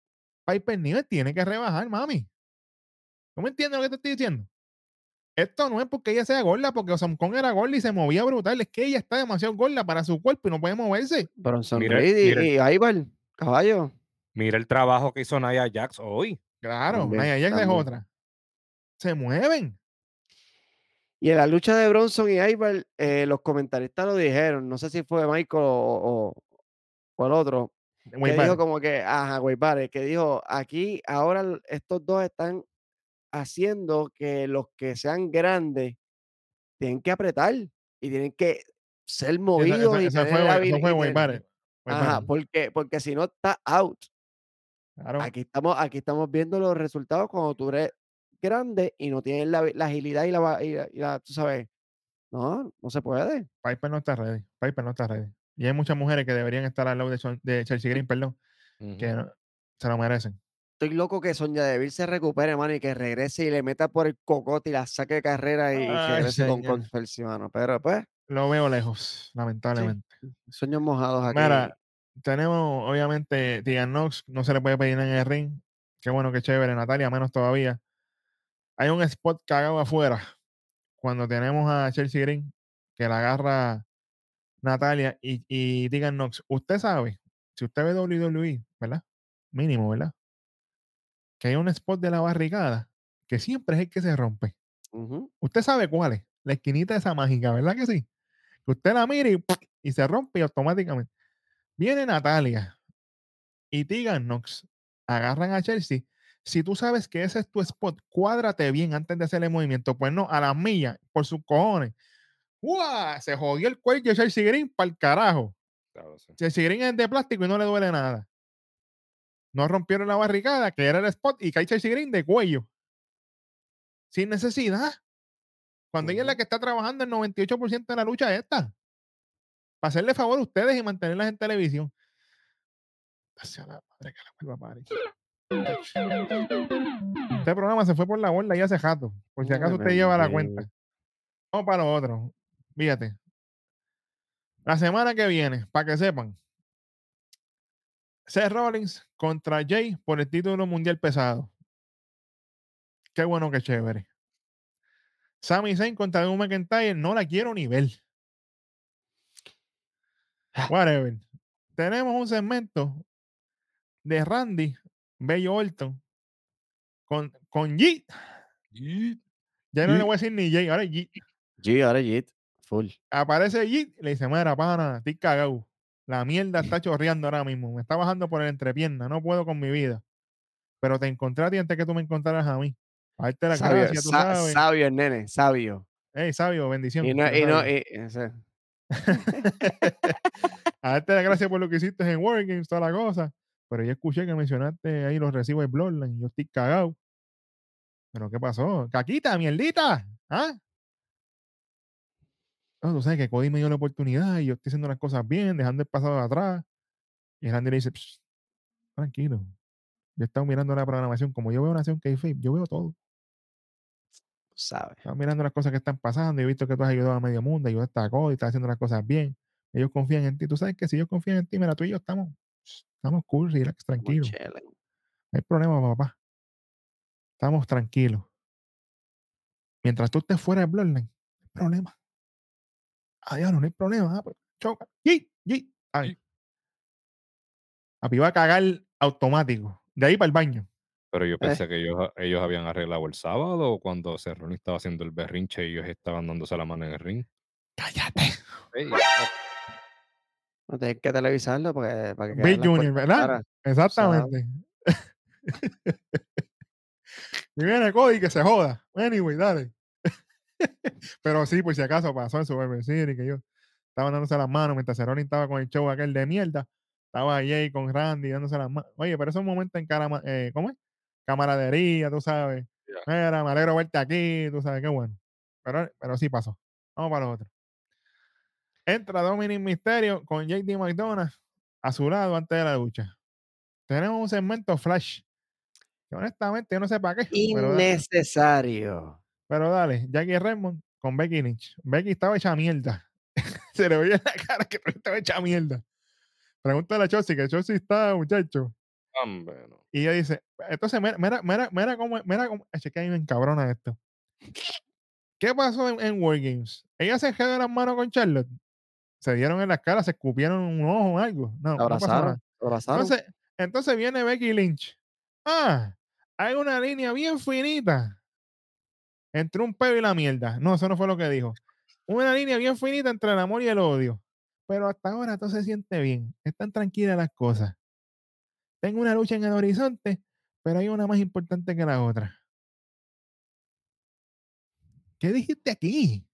Piper Niven tiene que rebajar, mami. ¿No me entiendes lo que te estoy diciendo? Esto no es porque ella sea gorda, porque Osam Kong era gorda y se movía brutal. Es que ella está demasiado gorda para su cuerpo y no puede moverse. Bronson Mira- Reed y, mira- y Ivar, caballo. Mira el trabajo que hizo Nia Jax hoy. Claro, También, Nia Jax es otra. Se mueven. Y en la lucha de Bronson y Ivar, eh, los comentaristas lo dijeron. No sé si fue Michael o, o- o el otro. Que dijo como que, ajá, güey, vale, que dijo, aquí ahora estos dos están haciendo que los que sean grandes tienen que apretar y tienen que ser movidos esa- y esa tener fue, eso fue Ajá, porque, porque si no está out. Claro. Aquí estamos, aquí estamos viendo los resultados cuando tú grande y no tienes la, la agilidad y la, y la- y la- tú sabes, no, no se puede. Piper no está ready. Piper no está ready. Y hay muchas mujeres que deberían estar al lado de, de Chelsea Green, perdón, que no- se lo merecen. Estoy loco que Sonia Deville se recupere, mano, y que regrese y le meta por el cocote y la saque de carrera y, que regrese con. Controversy, mano. Pero pues, Lo veo lejos, lamentablemente. sueños mojados aquí. Mira, tenemos obviamente Tegan Nox, no se le puede pedir en el ring. Qué bueno, qué chévere, Natalia, menos todavía. Hay un spot cagado afuera cuando tenemos a Chelsea Green que la agarra Natalia y, y Tegan Nox. Usted sabe, si usted ve WWE, ¿verdad? Mínimo, ¿verdad? Que hay un spot de la barricada que siempre es el que se rompe. Ujú. Usted sabe cuál es, la esquinita esa mágica, ¿verdad que sí? Que usted la mira y, se rompe y automáticamente. Viene Natalia y Tegan Nox, agarran a Chelsea. Si tú sabes que ese es tu spot, cuádrate bien antes de hacer el movimiento. Pues no, a las millas, por sus cojones. ¡Uah! Se jodió el cuello de Chelsea Green para el carajo. Claro, sí. Chelsea Green es de plástico y no le duele nada. No rompieron la barricada, que era el spot, y cae Chelsea Green de cuello. Sin necesidad. Cuando ella es la que está trabajando el 98% de la lucha esta. para hacerle favor a ustedes y mantenerlas en televisión. Hacia la madre que la vuelva a parir. Este programa se fue por la borda ya hace jato. Por si acaso usted lleva la cuenta. Vamos para lo otro. Fíjate. La semana que viene, para que sepan. Seth Rollins contra Jay por el título mundial pesado. Qué bueno, qué chévere. Sami Zayn contra Drew McIntyre, no la quiero ni ver. Whatever. Tenemos un segmento de Randy Bello Orton con, con G. Ya no le Yeet. voy a decir ni Jay, ahora es G. G, ahora Jit, full. Aparece G, le dice, mira, pana, estoy cagado. La mierda [laughs] está chorreando ahora mismo. Me está bajando por el entrepierna. No puedo con mi vida. Pero te encontré a ti antes que tú me encontraras a mí. A darte la Sabio, gracia, tú sa- sabes. sabio nene, sabio. Ey, sabio, bendición. Y no, y no, y- [laughs] a darte la gracia por lo que hiciste en War Games, toda la cosa. Pero yo escuché que mencionaste ahí los recibos de Bloodline y yo estoy cagado. ¿Pero qué pasó? ¡Caquita, mierdita! ¿Ah? No, tú sabes que Cody me dio la oportunidad y yo estoy haciendo las cosas bien, dejando el pasado atrás. Y Randy le dice, "Psh, tranquilo. Yo he estado mirando la programación. Como yo veo Nación k yo veo todo. sabes. Estaba mirando las cosas que están pasando y he visto que tú has ayudado a medio mundo, ayudaste a Cody, estás haciendo las cosas bien. Ellos confían en ti. Tú sabes que si ellos confían en ti, mira, tú y yo estamos, estamos cool, relax, chilling. No hay problema, papá. Estamos tranquilos. Mientras tú estés fuera de Bloodline, no hay problema. Adiós, no hay problema. Ah, pues, choca. Yi, yi. Ay. Yi. Papi, va a cagar automático. De ahí para el baño. Pero Eh. yo pensé que ellos, ellos habían arreglado el sábado cuando Cerrone estaba haciendo el berrinche y ellos estaban dándose la mano en el ring. Cállate. Ey, No tienes que televisarlo porque, para que Big Junior, ¿verdad? Exactamente. [laughs] y viene Cody que se joda. Anyway, dale. [laughs] Pero sí, por si acaso pasó en Survivor City, que yo estaba dándose las manos mientras Cerrone estaba con el show aquel de mierda. Estaba Jay con Randy dándose las manos. Oye, pero es un momento en cara, eh, ¿cómo es? Camaradería, tú sabes. Ya. Mira, me alegro verte aquí, tú sabes, qué bueno. Pero, pero sí pasó. Vamos para lo otro. Entra Dominic Mysterio con JD McDonald a su lado antes de la lucha. Tenemos un segmento flash. Que honestamente yo no sé para qué. Pero, Innecesario. pero dale, Jackie Redmond con Becky Lynch. Becky estaba hecha mierda. [laughs] Se le veía en la cara que estaba hecha mierda. Pregúntale a Chelsea, que Chelsea está, muchacho. hombre, no. Y ella dice, entonces, mira, mira, mira, mira cómo, mira cómo, es que me encabrona esto. ¿Qué pasó en, en War Games? Ella se quedó las manos con Charlotte. Se dieron en las caras, se escupieron un ojo o algo. No, Se no abrazaron. abrazaron. Entonces, entonces viene Becky Lynch. Ah, hay una línea bien finita entre un pelo y la mierda. No, eso no fue lo que dijo. Una línea bien finita entre el amor y el odio. Pero hasta ahora todo se siente bien. Están tranquilas las cosas. Tengo una lucha en el horizonte, pero hay una más importante que la otra. ¿Qué dijiste aquí?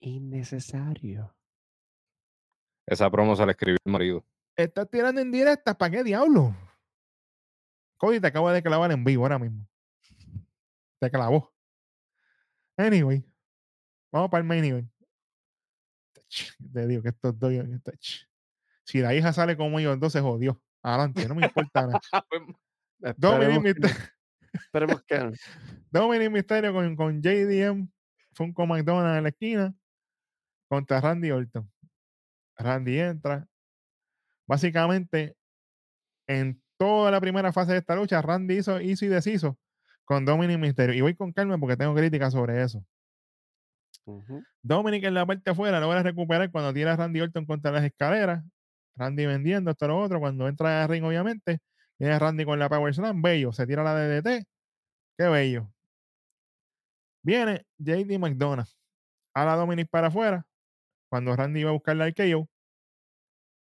Innecesario. Esa promo se la escribió el marido. Estás tirando en directa. ¿Para qué diablo? Cody te acaba de clavar en vivo ahora mismo. Te clavó. Anyway, vamos para el main event. Te digo que estos dos. Si la hija sale como dos, se jodió. Adelante, no me importa nada. [laughs] Dominic que no. Mysterio, Esperemos que. [laughs] Dominic Mysterio con, con JDM, Funko McDonald en la esquina, contra Randy Orton. Randy entra. Básicamente, en toda la primera fase de esta lucha, Randy hizo, hizo y deshizo con Dominic Mysterio. Y voy con calma porque tengo críticas sobre eso. Dominic en la parte afuera logra recuperar cuando tira a Randy Orton contra las escaleras. Randy vendiendo esto lo otro. Cuando entra a ring, obviamente, viene Randy con la Power Slam. Bello. Se tira la DDT. Qué bello. Viene JD McDonough. A la Dominic para afuera. Cuando Randy iba a buscar la RKO.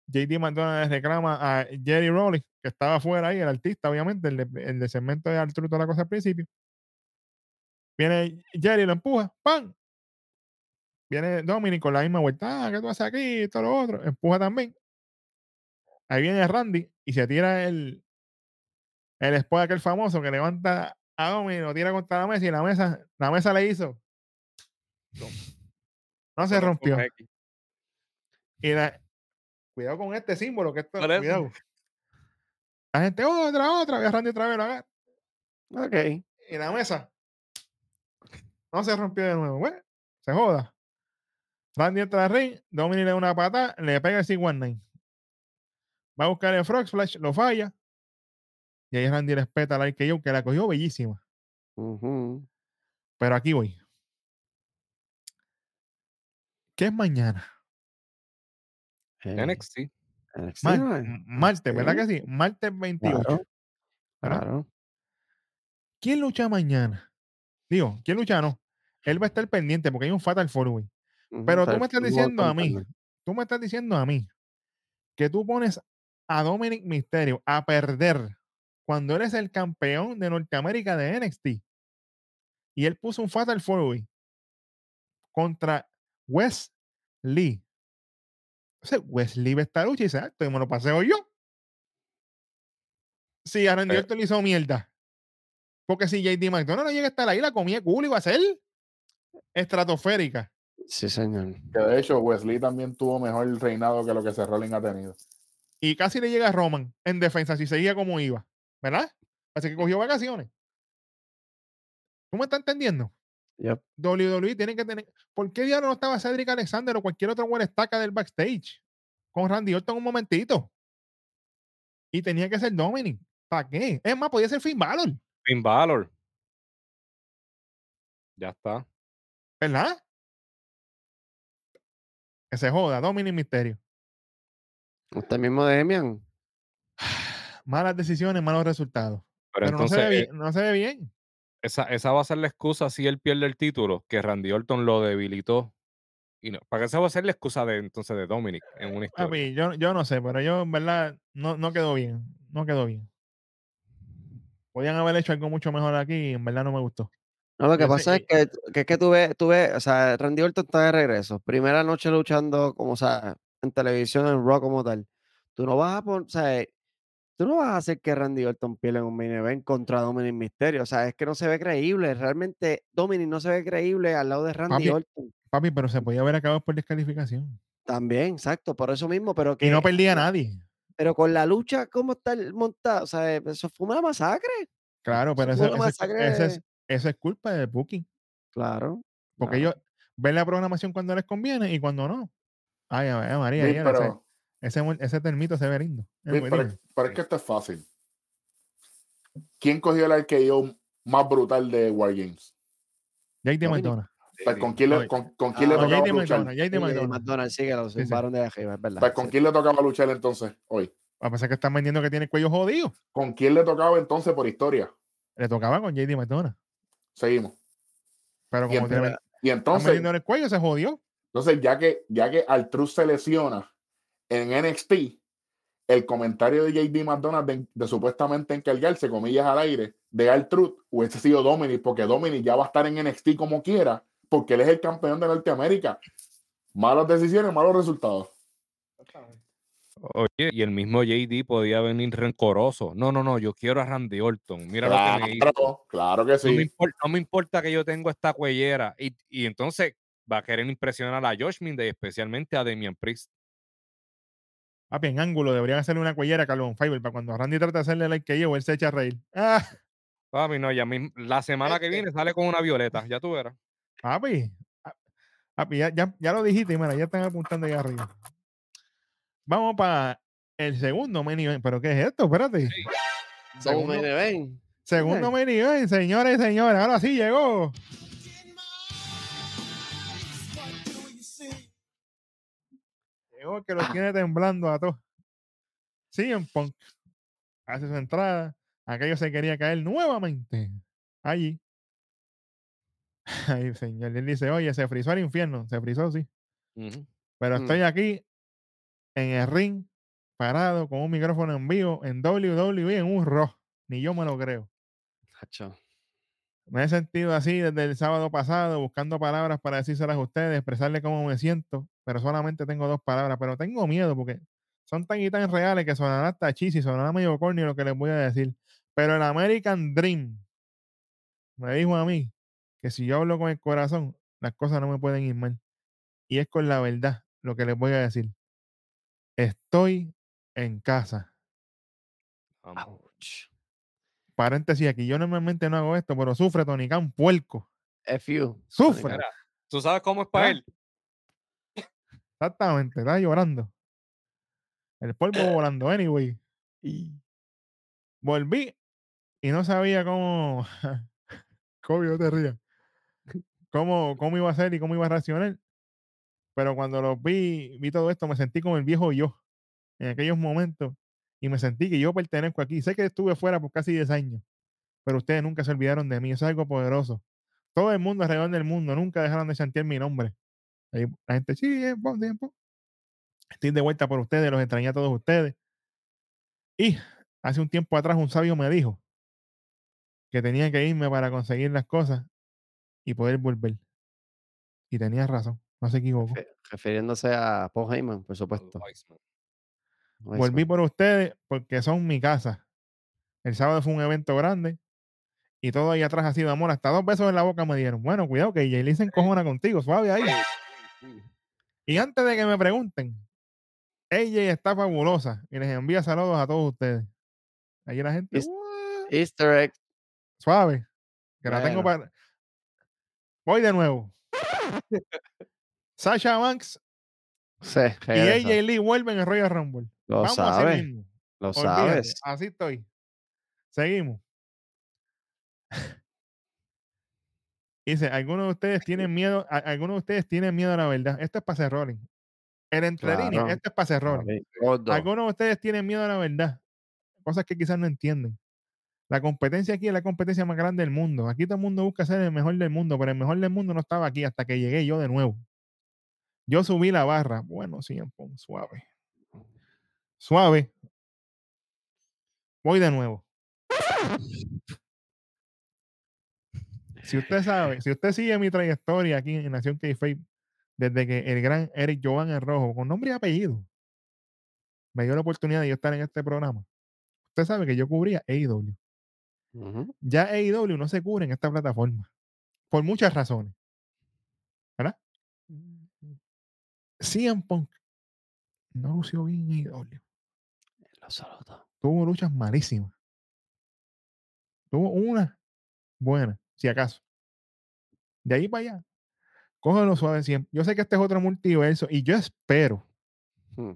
JD McDonough le reclama a Jerry Rollins, que estaba afuera ahí, el artista, obviamente, el de, el de segmento de Arturo, toda la cosa al principio. Viene Jerry, lo empuja, ¡pam! Viene Dominic con la misma vuelta, ah, ¿qué tú haces aquí? Todo lo otro, empuja también. Ahí viene Randy y se tira el, el spot aquel famoso que levanta a Dominic, lo tira contra la mesa y la mesa, la mesa le hizo. No se rompió. Y la, cuidado con este símbolo, que esto, cuidado. La gente, otra, otra, ve a Randy otra vez, lo agarra. Ok. Y la mesa no se rompió de nuevo. Bueno, se joda. Randy entra al ring, Dominic le da una pata, le pega el 619. Va a buscar el Frog Splash, lo falla. Y ahí Randy respeta la que yo, que la cogió bellísima. Ujú. Pero aquí voy. ¿Qué es mañana? Eh, NXT. NXT, Mar- martes, ¿verdad que sí? Martes 28. Claro. ¿Quién lucha mañana? Digo, ¿quién lucha? No. Él va a estar pendiente porque hay un Fatal Four Way. Ujú, Pero tú me estás diciendo a mí, tú me estás diciendo a mí que tú pones a Dominic Mysterio a perder cuando eres el campeón de Norteamérica de NXT y él puso un Fatal Four Way contra Wes Lee. O sea, Wes Lee ve esta lucha y dice, ah, esto me lo paseo yo. Si a Randy Eh. Orton le hizo mierda. Porque si JD McDonald no llega hasta la isla, comía culo y va a ser estratosférica. Sí, señor. Que de hecho, Wesley también tuvo mejor reinado que lo que Seth Rollins ha tenido. y casi le llega a Roman en defensa si seguía como iba, ¿verdad? Así que cogió vacaciones. ¿Tú me estás entendiendo? Yep. WWE tiene que tener. ¿Por qué diablos no estaba Cedric Alexander o cualquier otro buen estaca del backstage? Con Randy Orton un momentito. Y tenía que ser Dominic. ¿Para qué? Es más, podía ser Finn Balor, Finn Balor. Ya está. ¿verdad? Que se joda, Dominic Misterio. Usted mismo de Demian. [sighs] Malas decisiones, malos resultados. Pero, Pero, entonces, no, se ve eh, bien, no se ve bien. Esa, esa va a ser la excusa si él pierde el título, que Randy Orton lo debilitó. Y no, para que esa va a ser la excusa de entonces de Dominic en una historia. Papi, yo, yo no sé, pero yo en verdad no, no quedó bien. No quedó bien. Podían haber hecho algo mucho mejor aquí y en verdad no me gustó. No, lo que pasa es que, que es que tú ves, tú ves, o sea, Randy Orton está de regreso. Primera noche luchando, como, o sea, en televisión, en Raw como tal. Tú no vas a poner, o sea, tú no vas a hacer que Randy Orton pierda en un main event contra Dominic Mysterio. O sea, es que no se ve creíble. Realmente Dominic no se ve creíble al lado de Randy Papi, Orton. Papi, pero se podía haber acabado por descalificación. También, exacto, por eso mismo, pero Y no que, perdía a nadie. pero con la lucha, ¿cómo está montada? O sea, eso fue una masacre. Claro, pero eso, una eso es- masacre eso es, de- culpa del booking. Claro. Porque claro. ellos ven la programación cuando les conviene y cuando no. Ay, ay, María, Sí, pero, ese, ese, termito se ve lindo. Lindo. pero es que esto es fácil. ¿Quién cogió el RKO más brutal de Wargames? JD Dominic. McDonald. Pues, ¿Con quién le, con, con quién Ah, le No, tocaba JD luchar? McDonald's, sí, que lo Sí, sí. zumbaron de arriba, es verdad. Pues, ¿Con sí. quién le tocaba luchar entonces hoy? A pesar que están vendiendo que tiene el cuello jodido. ¿Con quién le tocaba entonces por historia? Le tocaba con JD McDonald. Seguimos. Pero Y como te ven- entonces- Y están entonces, vendiendo en el cuello, se jodió. entonces ya que ya que Artruz se lesiona en NXT, el comentario de JD McDonald de, de supuestamente encargarse, comillas al aire, de Artruz hubiese sido Dominic, porque Dominic ya va a estar en NXT como quiera, porque él es el campeón de Norteamérica. Malas decisiones, malos resultados. Oye, y el mismo JD podía venir rencoroso. No, no, no, yo quiero a Randy Orton. Mira lo que me hizo. Claro, claro que No, me sí. no me importa que yo tengo esta cuellera. Y, y entonces va a querer impresionar a Josh Minday, especialmente a Damian Priest. Papi, en ángulo deberían hacerle una cuellera a Calvin Fiber para cuando Randy trata de hacerle like que yo, él se echa a reír. Ah, [laughs] Papi, no, ya la semana que viene sale con una violeta, ya tú verás. papi. Papi, ya, ya, ya lo dijiste, mira, ya están apuntando ahí arriba. Vamos para el segundo main event. ¿Pero qué es esto? Espérate. Segundo, main event. segundo main event, señores y señores. Ahora sí llegó. El que lo tiene temblando a todos. CM Punk hace su entrada. Aquello se quería caer nuevamente. Allí. [laughs] Ay, señor. Él dice, oye, se frizó al infierno. Se frizó, sí. Pero Mm. estoy aquí en el ring, parado con un micrófono en vivo en WWE en un Raw. Ni yo me lo creo. Hacho. Me he sentido así desde el sábado pasado, buscando palabras para decírselas a ustedes, expresarle cómo me siento, pero solamente tengo dos palabras. Pero tengo miedo porque son tan y tan reales que sonará hasta chis y sonará medio corny lo que les voy a decir. Pero el American Dream me dijo a mí que si yo hablo con el corazón, las cosas no me pueden ir mal. Y es con la verdad lo que les voy a decir. estoy en casa. Ouch. Paréntesis aquí, yo normalmente no hago esto, pero sufre Tony Khan, puerco. F you. Sufre. Mira, ¿Tú sabes cómo es para ¿Ah? él? Exactamente, está llorando. El polvo [clears throat] volando, anyway. Volví y no sabía cómo. [laughs] Kobe, no te rías. Cómo, cómo iba a ser y cómo iba a reaccionar. Pero cuando lo vi, vi todo esto, me sentí como el viejo yo en aquellos momentos y me sentí que yo pertenezco aquí. Sé que estuve fuera por casi 10 años, pero ustedes nunca se olvidaron de mí. Eso es algo poderoso. Todo el mundo alrededor del mundo nunca dejaron de chantear mi nombre. Ahí La gente, sí, es buen tiempo. Estoy de vuelta por ustedes, los extrañé a todos ustedes. Y hace un tiempo atrás un sabio me dijo que tenía que irme para conseguir las cosas y poder volver. Y tenía razón, no se equivocó. Refiriéndose a Paul Heyman, por supuesto. Volví por ustedes porque son mi casa. El sábado fue un evento grande y todo ahí atrás ha sido amor. Hasta dos besos en la boca me dieron. Bueno, cuidado que Jay Lee se encojona contigo, suave ahí. Y antes de que me pregunten, ella está fabulosa y les envía saludos a todos ustedes. Ahí la gente. Easter egg. suave, que la tengo para. Voy de nuevo. [laughs] Sasha Banks Sí, y. AJ Lee vuelven en Royal Rumble. Lo Vamos sabes. mismo. Lo Olvídate, sabes. Así estoy. Seguimos. Dice, algunos de ustedes tienen miedo, a- algunos de ustedes tienen miedo a la verdad. Esto es para hacer rolling. El entre líneas, esto es para hacer rolling. Algunos de ustedes tienen miedo a la verdad. Cosas que quizás no entienden. La competencia aquí es la competencia más grande del mundo. Aquí todo el mundo busca ser el mejor del mundo, pero el mejor del mundo no estaba aquí hasta que llegué yo de nuevo. Yo subí la barra. Bueno, sí, suave. Suave. Voy de nuevo. Si usted sabe, si usted sigue mi trayectoria aquí en Nación k desde que el gran Eric Jovan el Rojo, con nombre y apellido, me dio la oportunidad de yo estar en este programa. Usted sabe que yo cubría AEW. Ujú. Ya AEW no se cubre en esta plataforma. Por muchas razones. ¿Verdad? CM Punk no lució bien en AEW. Absoluto. Tuvo luchas malísimas. Tuvo una buena, si acaso. De ahí para allá. Cógelo suave siempre. Yo sé que este es otro multiverso y yo espero, Hmm.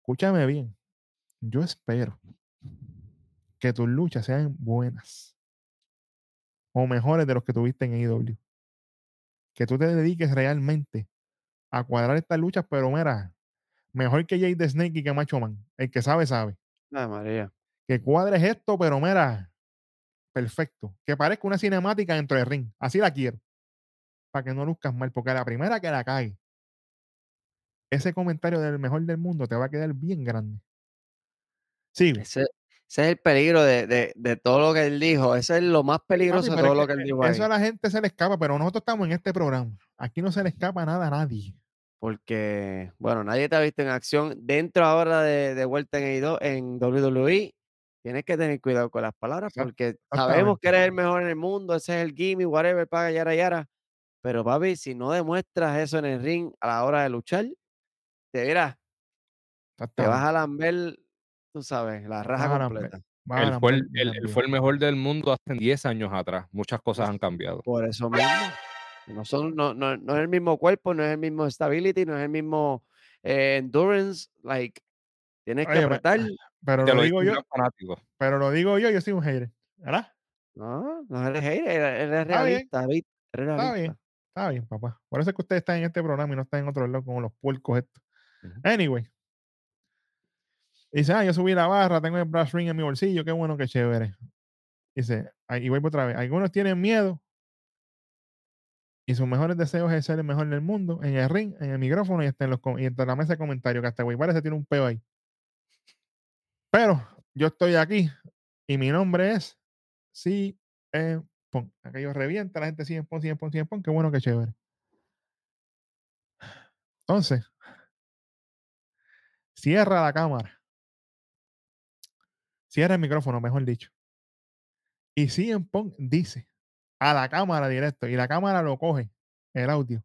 escúchame bien, yo espero que tus luchas sean buenas o mejores de los que tuviste en AEW. Que tú te dediques realmente a cuadrar estas luchas, pero mira, mejor que Jay the Snake y que Macho Man. El que sabe, sabe. Ay, María. Que cuadres esto, pero mira, perfecto. Que parezca una cinemática dentro del ring. Así la quiero. Para que no luzcas mal, porque la primera que la cague, ese comentario del mejor del mundo te va a quedar bien grande. Sigue. Ese, ese es el peligro de, de- de todo lo que él dijo. Ese es lo más Papi, peligroso de todo es lo que él dijo ahí. Eso a la gente se le escapa, pero nosotros estamos en este programa. Aquí no se le escapa nada a nadie. Porque, bueno, nadie te ha visto en acción. Dentro ahora de, de vuelta en, AEW en WWE, tienes que tener cuidado con las palabras porque sabemos que eres el mejor en el mundo, ese es el gimmick, whatever, paga, yara, yara. Pero, papi, si no demuestras eso en el ring a la hora de luchar, te verás, te vas a lamber, tú sabes, la raja Vas a lamber. completa. Vas a Él fue, el, él- fue el mejor del mundo hace 10 años atrás. Muchas cosas han cambiado. Por eso mismo. No, son, no, no, no es el mismo cuerpo, no es el mismo stability, no es el mismo eh, endurance. Like, tienes que Oye, apretar. Pero Te lo digo yo, fanático. pero lo digo yo, yo soy un hater. ¿Verdad? No, no eres hater, eres, eres Está bien, realista, David. Eres Está realista. bien. Está bien, papá. Por eso es que ustedes están en este programa y no están en otro lado como los puercos estos. Anyway. Dice, ah, yo subí la barra, tengo el brass ring en mi bolsillo, qué bueno, qué chévere. Dice, ah, y vuelvo otra vez. Algunos tienen miedo y sus mejores deseos es ser el mejor del mundo en el ring, en el micrófono y hasta en, los, y hasta la mesa de comentarios, que hasta güey parece tiene un peo ahí. Pero yo estoy aquí y mi nombre es sí Pon. Aquello revienta, la gente sigue Pon, sigue Pon, sigue Pon, qué bueno, qué chévere. Entonces, cierra la cámara. Cierra el micrófono, mejor dicho. Y CM Punk dice a la cámara directo, y la cámara lo coge, el audio,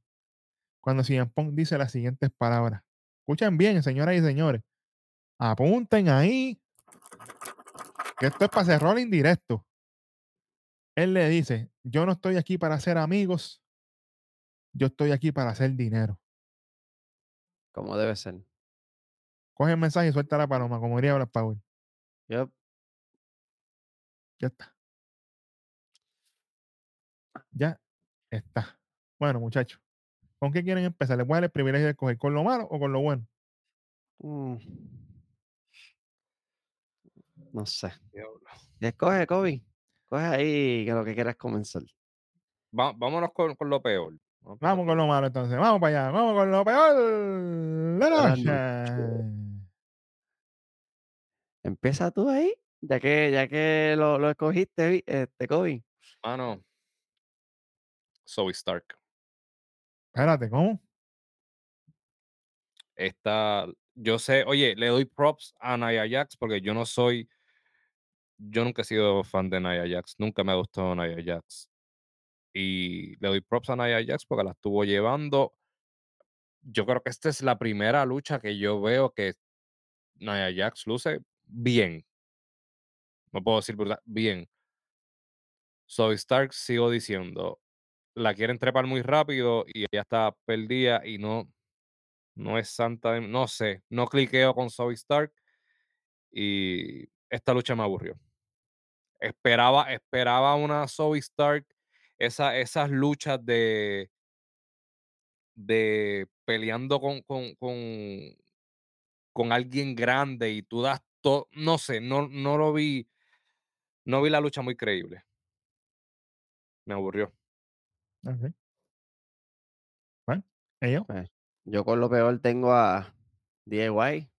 cuando CM Punk dice las siguientes palabras. Escuchen bien, señoras y señores. Apunten ahí. Que esto es para cerrar indirecto. Él le dice, yo no estoy aquí para ser amigos, yo estoy aquí para hacer dinero. Como debe ser. Coge el mensaje y suelta la paloma, como diría Black Power. Yup. Ya está. Ya está. Bueno, muchachos, ¿con qué quieren empezar? ¿Les voy a dar el privilegio de escoger con lo malo o con lo bueno? Mm. No sé. Escoge, Kobe. Coge ahí que lo que quieras comenzar. Va- vámonos con, con lo peor. Vamos con lo malo entonces. Vamos para allá. Vamos con lo peor la noche. Empieza tú ahí, ya que, ya que lo, lo escogiste, este, Kobe. Mano. Zoe Stark. Espérate, ¿cómo? Esta, yo sé, oye, le doy props a Nia Jax porque yo no soy, yo nunca he sido fan de Nia Jax, nunca me ha gustado Nia Jax. Y le doy props a Nia Jax porque la estuvo llevando. Yo creo que esta es la primera lucha que yo veo que Nia Jax luce bien. No puedo decir brutal, bien. Zoe Stark, sigo diciendo, la quieren trepar muy rápido y ella está perdida y no, no es santa, de- no sé, no cliqueo con Zoe Stark y esta lucha me aburrió. Esperaba, esperaba una Zoe Stark, esa, esas luchas de, de peleando con, con, con, con alguien grande y tú das todo, no sé, no, no lo vi, no vi la lucha muy creíble. Me aburrió. Ok. Bueno, ellos. Pues, yo con lo peor tengo a DIY.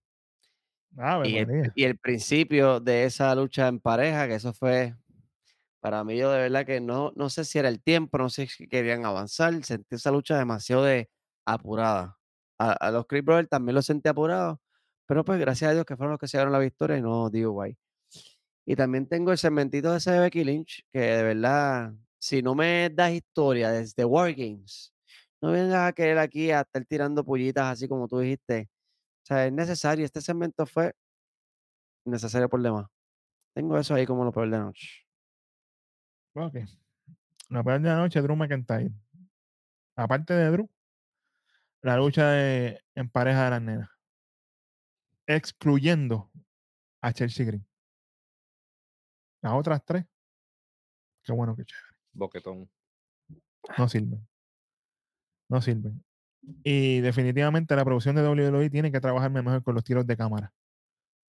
Ave Y el, y el principio de esa lucha en pareja, que eso fue, para mí yo de verdad que no, no sé si era el tiempo, no sé si querían avanzar, sentí esa lucha demasiado de apurada. A, a los Creed Brothers también los sentí apurados, pero pues gracias a Dios que fueron los que se dieron la victoria y no DIY. Y también tengo el segmentito ese de Becky Lynch, que de verdad, si no me das historia desde War Games, no vengas a querer aquí a estar tirando pullitas así como tú dijiste. O sea, es necesario. Este segmento fue necesario por demás. Tengo eso ahí como lo peor de noche. Ok. La peor de la noche, Drew McIntyre. Aparte de Drew, la lucha en pareja de las nenas. Excluyendo a Chelsea Green. Las otras tres, qué bueno que chévere. Boquetón. No sirven. No sirven. Y definitivamente la producción de WWE tiene que trabajar mejor con los tiros de cámara.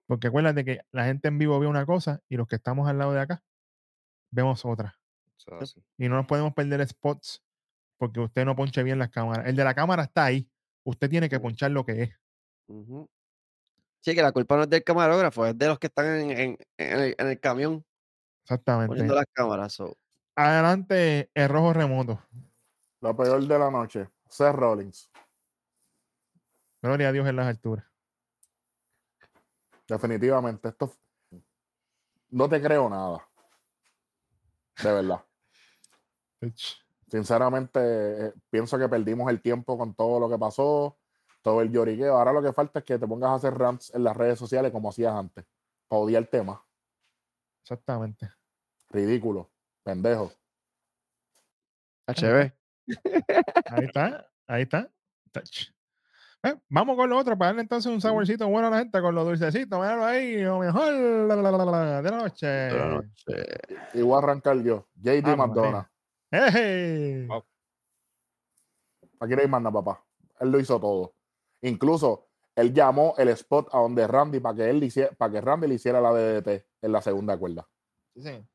Porque acuérdate que la gente en vivo ve una cosa y los que estamos al lado de acá vemos otra. Así. Y no nos podemos perder spots porque usted no ponche bien las cámaras. El de la cámara está ahí. Usted tiene que ponchar lo que es. Sí, que la culpa no es del camarógrafo, es de los que están en, en- en el, en el camión Exactamente. poniendo las cámaras. so. Adelante, el rojo remoto. Lo peor de la noche, Seth Rollins. Gloria a Dios en las alturas. Definitivamente, esto no te creo nada. De verdad. Sinceramente, eh, pienso que perdimos el tiempo con todo lo que pasó, todo el lloriqueo. Ahora lo que falta es que te pongas a hacer rants en las redes sociales como hacías antes. Para odiar el tema. Exactamente. Ridículo. Pendejo. HB. Ahí está. Ahí está. Touch. Eh, vamos con lo otro para darle entonces un saborcito bueno a la gente con lo dulcecito. Míralo ahí, lo mejor la, la, la, la, de la noche. de la noche. Y voy a arrancar yo. JD McDonough. ¡Eje! Wow. Aquí no hay manda, papá. Él lo hizo todo. Incluso él llamó el spot a donde Randy para que él le hiciera, para que Randy le hiciera la DDT en la segunda cuerda. Sí.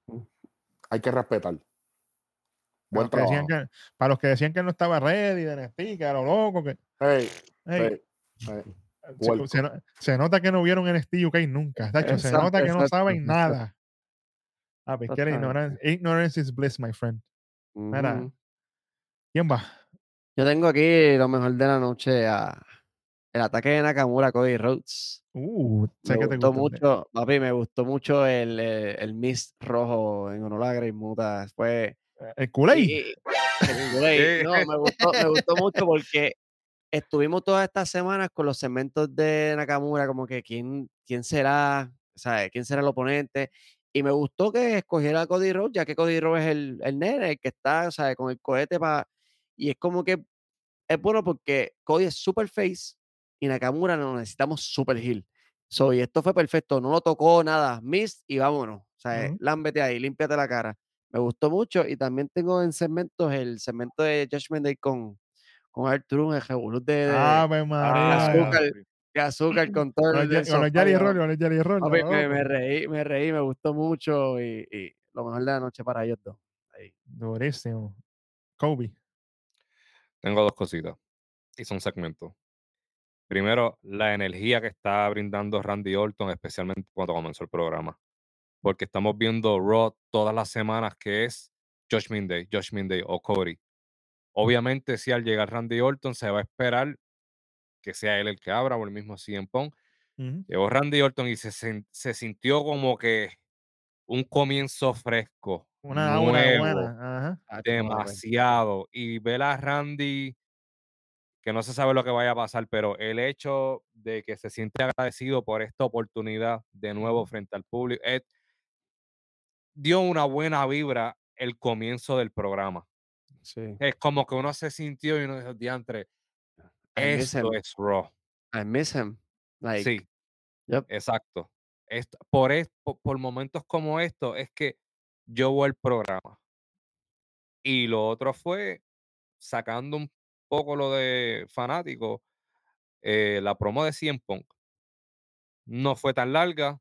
Hay que respetar. Para Buen los, que decían trabajo. que, para los que decían que no estaba ready de NXT, que era lo loco, que Hey, Ey, hey, hey. se, nota que no vieron NXT UK nunca. tacho, se Exacto, nota que no exacto, saben exacto. nada. Ah, pues que ignorancia, ignorance is bliss, my friend. Mira, Ujú. ¿Quién va? Yo tengo aquí lo mejor de la noche a el ataque de Nakamura a Cody Rhodes. Uh, sé Me que te gustó de- mucho, papi, me gustó mucho el, el, el mist rojo en honor a Grey Muta. Fue El y- el Kool-Aid. [laughs] No, me gustó, me gustó mucho porque estuvimos todas estas semanas con los segmentos de Nakamura, como que quién, quién será, ¿sabes? ¿Quién será el oponente? Y me gustó que escogiera a Cody Rhodes, ya que Cody Rhodes es el, el nene, el que está, ¿sabes? Con el cohete para... Y es como que es bueno porque Cody es super face y Nakamura lo necesitamos super heel. So, y esto fue perfecto, no lo tocó nada, miss y vámonos. O sea, Ujú. lámbete ahí, límpiate la cara. Me gustó mucho y también tengo en segmentos el segmento de Judgment Day con, con Arturo, el de, de- Ave de azúcar, de azúcar [laughs] con todo el Roll, Roll. Me, reí, me reí, me gustó mucho y, y lo mejor de la noche para ellos dos. Ahí. Durísimo. Kobe. Tengo dos cositas. Y son segmentos. Primero, la energía que está brindando Randy Orton, especialmente cuando comenzó el programa. Porque estamos viendo Raw todas las semanas, que es Judgment Day, Judgment Day o Cody. Obviamente, si al llegar Randy Orton se va a esperar que sea él el que abra o el mismo CM Punk. Llegó Randy Orton y se, se sintió como que un comienzo fresco, Una nuevo, buena. Ajá. Demasiado. Y ver a Randy, que no se sabe lo que vaya a pasar, pero el hecho de que se siente agradecido por esta oportunidad de nuevo frente al público, eh, dio una buena vibra el comienzo del programa. Sí. Es como que uno se sintió y uno dijo, diantre, esto es Raw. I miss him. Like, sí, yep. exacto. Esto- por, es- po- por momentos como estos es que yo voy al programa. Y lo otro fue sacando un poco lo de fanático, eh, la promo de CM Punk. No fue tan larga,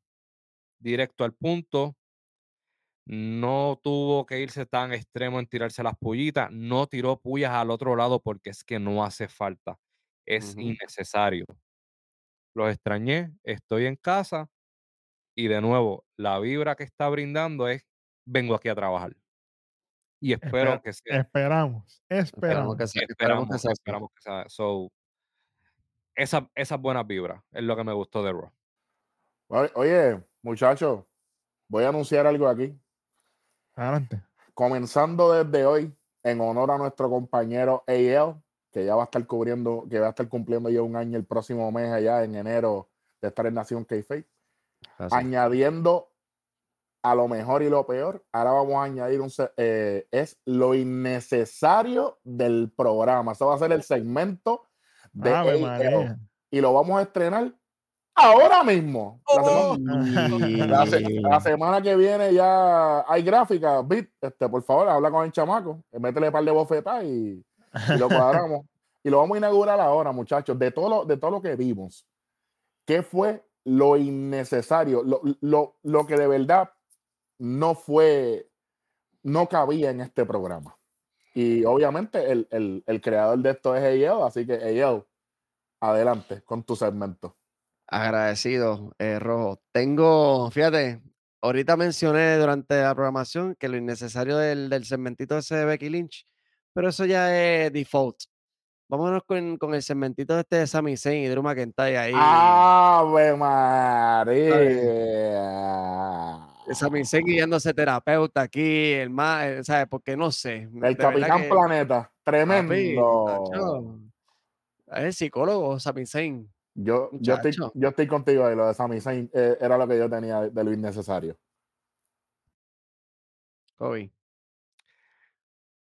directo al punto. No tuvo que irse tan extremo en tirarse las pullitas. No tiró pullas al otro lado porque es que no hace falta. Es innecesario. Los extrañé, estoy en casa y de nuevo, la vibra que está brindando es vengo aquí a trabajar. Y espero Esper- que sea. esperamos. Esperamos Esperamos. que sea, esperamos que sea esperamos que sea. So, esa- esas buenas vibras es lo que me gustó de Raw. Oye, muchachos, voy a anunciar algo aquí. Adelante. Comenzando desde hoy, en honor a nuestro compañero AL, que ya va a estar cubriendo, que va a estar cumpliendo ya un año el próximo mes allá en enero de estar en Nación. Así. añadiendo a lo mejor y lo peor. Ahora vamos a añadir un se- eh, es lo innecesario del programa. Eso va a ser el segmento de María. y lo vamos a estrenar ahora mismo. La, semana, la se- la semana que viene ya hay gráfica, Bit, este, por favor, habla con el chamaco, métele un par de bofetas y, y lo cuadramos. [laughs] y lo vamos a inaugurar ahora, muchachos, de todo lo, de todo lo que vimos. ¿Qué fue lo innecesario? Lo, lo, lo que de verdad no fue, no cabía en este programa. Y obviamente el, el, el creador de esto es Eyeo, así que Eyeo, adelante con tu segmento. Agradecido, eh, Rojo. Tengo, fíjate, ahorita mencioné durante la programación que lo innecesario del, del segmentito ese de Becky Lynch, pero eso ya es default. Vámonos con, con el segmentito este de Sami Zayn y Drew McIntyre ahí. ¡Ave María! Sami Zayn guiándose terapeuta aquí, el más, ¿sabes? Porque no sé. El Capitán que, Planeta, tremendo. es el psicólogo, Sami Zayn. Yo, yo, estoy, yo estoy contigo ahí, lo de Sami Zayn eh, era lo que yo tenía de, de lo innecesario. Kobe.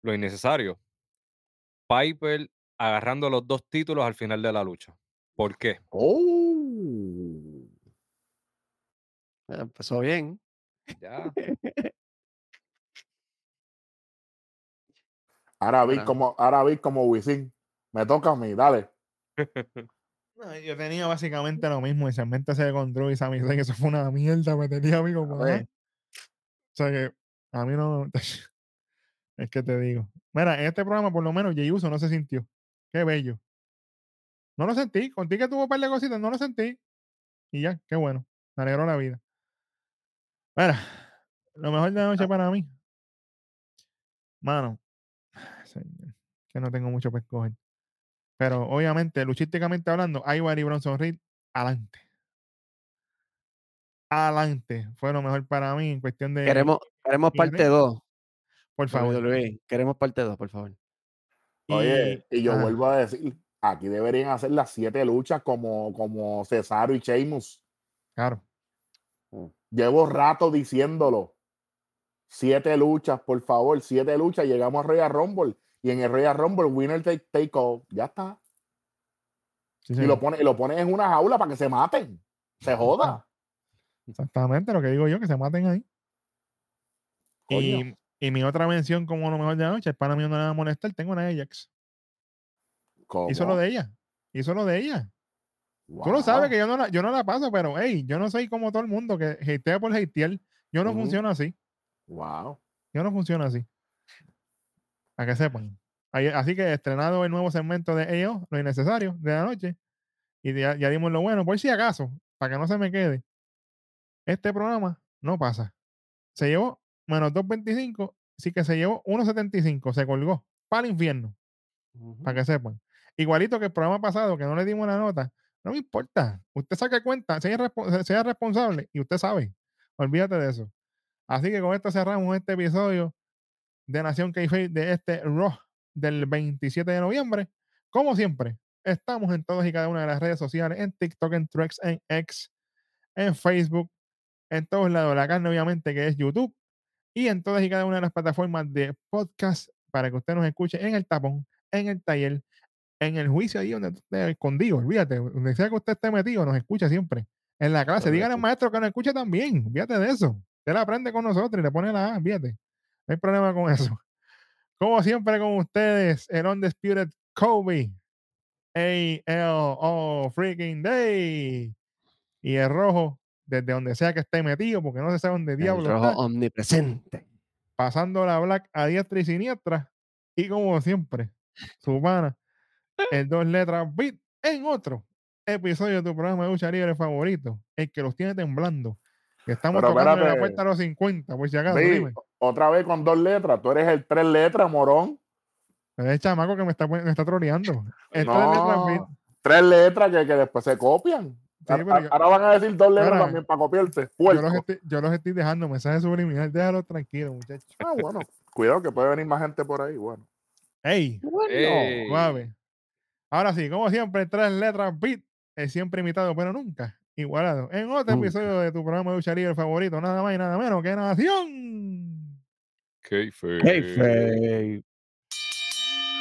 Lo innecesario. Piper agarrando los dos títulos al final de la lucha. ¿Por qué? ¡Oh! Eh, Empezó bien. Ya. [laughs] Ahora vi como, ahora vi como Wisin. Me toca a mí, dale. [laughs] No, yo tenía básicamente lo mismo. Y segmento ese de con Drew y Sami Zayn, eso fue una mierda. Me tenía a mí como. A ver. ajá. O sea que a mí no. [laughs] Es que te digo. Mira, en este programa, por lo menos, Jey Uso no se sintió. Qué bello. No lo sentí. Contigo que tuvo un par de cositas, no lo sentí. Y ya, qué bueno. Me alegró la vida. Mira, lo mejor de la noche para mí. Mano, [sighs] señor, que no tengo mucho para escoger. Pero obviamente, luchísticamente hablando, Ivar y Bronson Reed, adelante. Adelante. Fue lo mejor para mí en cuestión de. Queremos, queremos parte Rey, 2. Por favor. WWE. Queremos parte 2, por favor. Oye, y yo ah, vuelvo a decir, aquí deberían hacer las siete luchas como, como Cesaro y Sheamus. Claro. Llevo rato diciéndolo. Siete luchas, por favor, siete luchas. Llegamos a Royal Rumble. Y en el Royal Rumble, winner take, take all. Ya está. Sí, Y lo pone, y lo pones en una jaula para que se maten. Se joda. Exactamente lo que digo yo, que se maten ahí. Y, y mi otra mención como lo mejor de la noche, el pana mío no le va a molestar, tengo una Ajax. ¿Cómo? Hizo lo de ella. Hizo lo de ella. Tú lo Wow. sabes que yo no la, yo no la paso, pero hey, yo no soy como todo el mundo que hatea por hatear. Yo no Ujú. funciono así. Wow. Yo no funciono así. Para que sepan. Así que estrenado el nuevo segmento de EO, lo innecesario, de la noche. Y ya, ya dimos lo bueno, por si acaso, para que no se me quede. Este programa no pasa. Se llevó menos 2.25, sí que se llevó 1.75, se colgó para el infierno, para que sepan. Igualito que el programa pasado, que no le dimos la nota, no me importa. Usted saque cuenta, sea, responsable y usted sabe. Olvídate de eso. Así que con esto cerramos este episodio de Nación k de este Raw del 27 de noviembre. Como siempre, estamos en todas y cada una de las redes sociales, en TikTok, en Threads, en X, en Facebook, en todos lados. La carne, obviamente, que es YouTube, y en todas y cada una de las plataformas de podcast para que usted nos escuche en el tapón, en el taller, en el juicio ahí donde esté escondido, olvídate, donde sea que usted esté metido, nos escucha siempre. En la clase, dígale al maestro que nos escuche también, olvídate de eso. Usted la aprende con nosotros y le pone la A, olvídate. No hay problema con eso. [laughs] Como siempre con ustedes, el Undisputed Kobe, A-L-O freaking Day. Y el rojo, desde donde sea que esté metido, porque no se sabe dónde El diablo rojo está omnipresente. pasando la black a diestra y siniestra. Y como siempre, su pana, el dos letras beat en otro episodio de tu programa de lucha libre favorito, el que los tiene temblando. Que estamos Pero tocando la espérate. puerta a los 50, por si acaso. Dime. otra vez con dos letras. Tú eres el tres letras, morón. Es el chamaco que me está, me está troleando. El tres letras beat. No, tres letras que, que después se copian. A- yo- Ahora van a decir dos letras Mira, también para copiarte. Yo los, estoy, yo los estoy dejando mensajes subliminales. Déjalo tranquilo, muchachos. Ah, bueno. Cuidado que puede venir más gente por ahí. Bueno. ¡Ey! Ey. Suave. Ahora sí, como siempre, tres letras beat, es siempre imitado, pero nunca igualado. En otro Nunca. episodio de tu programa de lucha libre favorito, nada más y nada menos que Nación. Kayfabe. Kayfabe.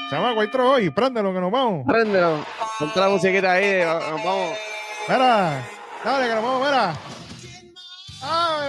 Chamaco, hay otro hoy, préndelo que nos vamos. Préndelo. Ponte la musiquita ahí. Nos vamos. Mira, dale que nos vamos, mira. ¡Ah!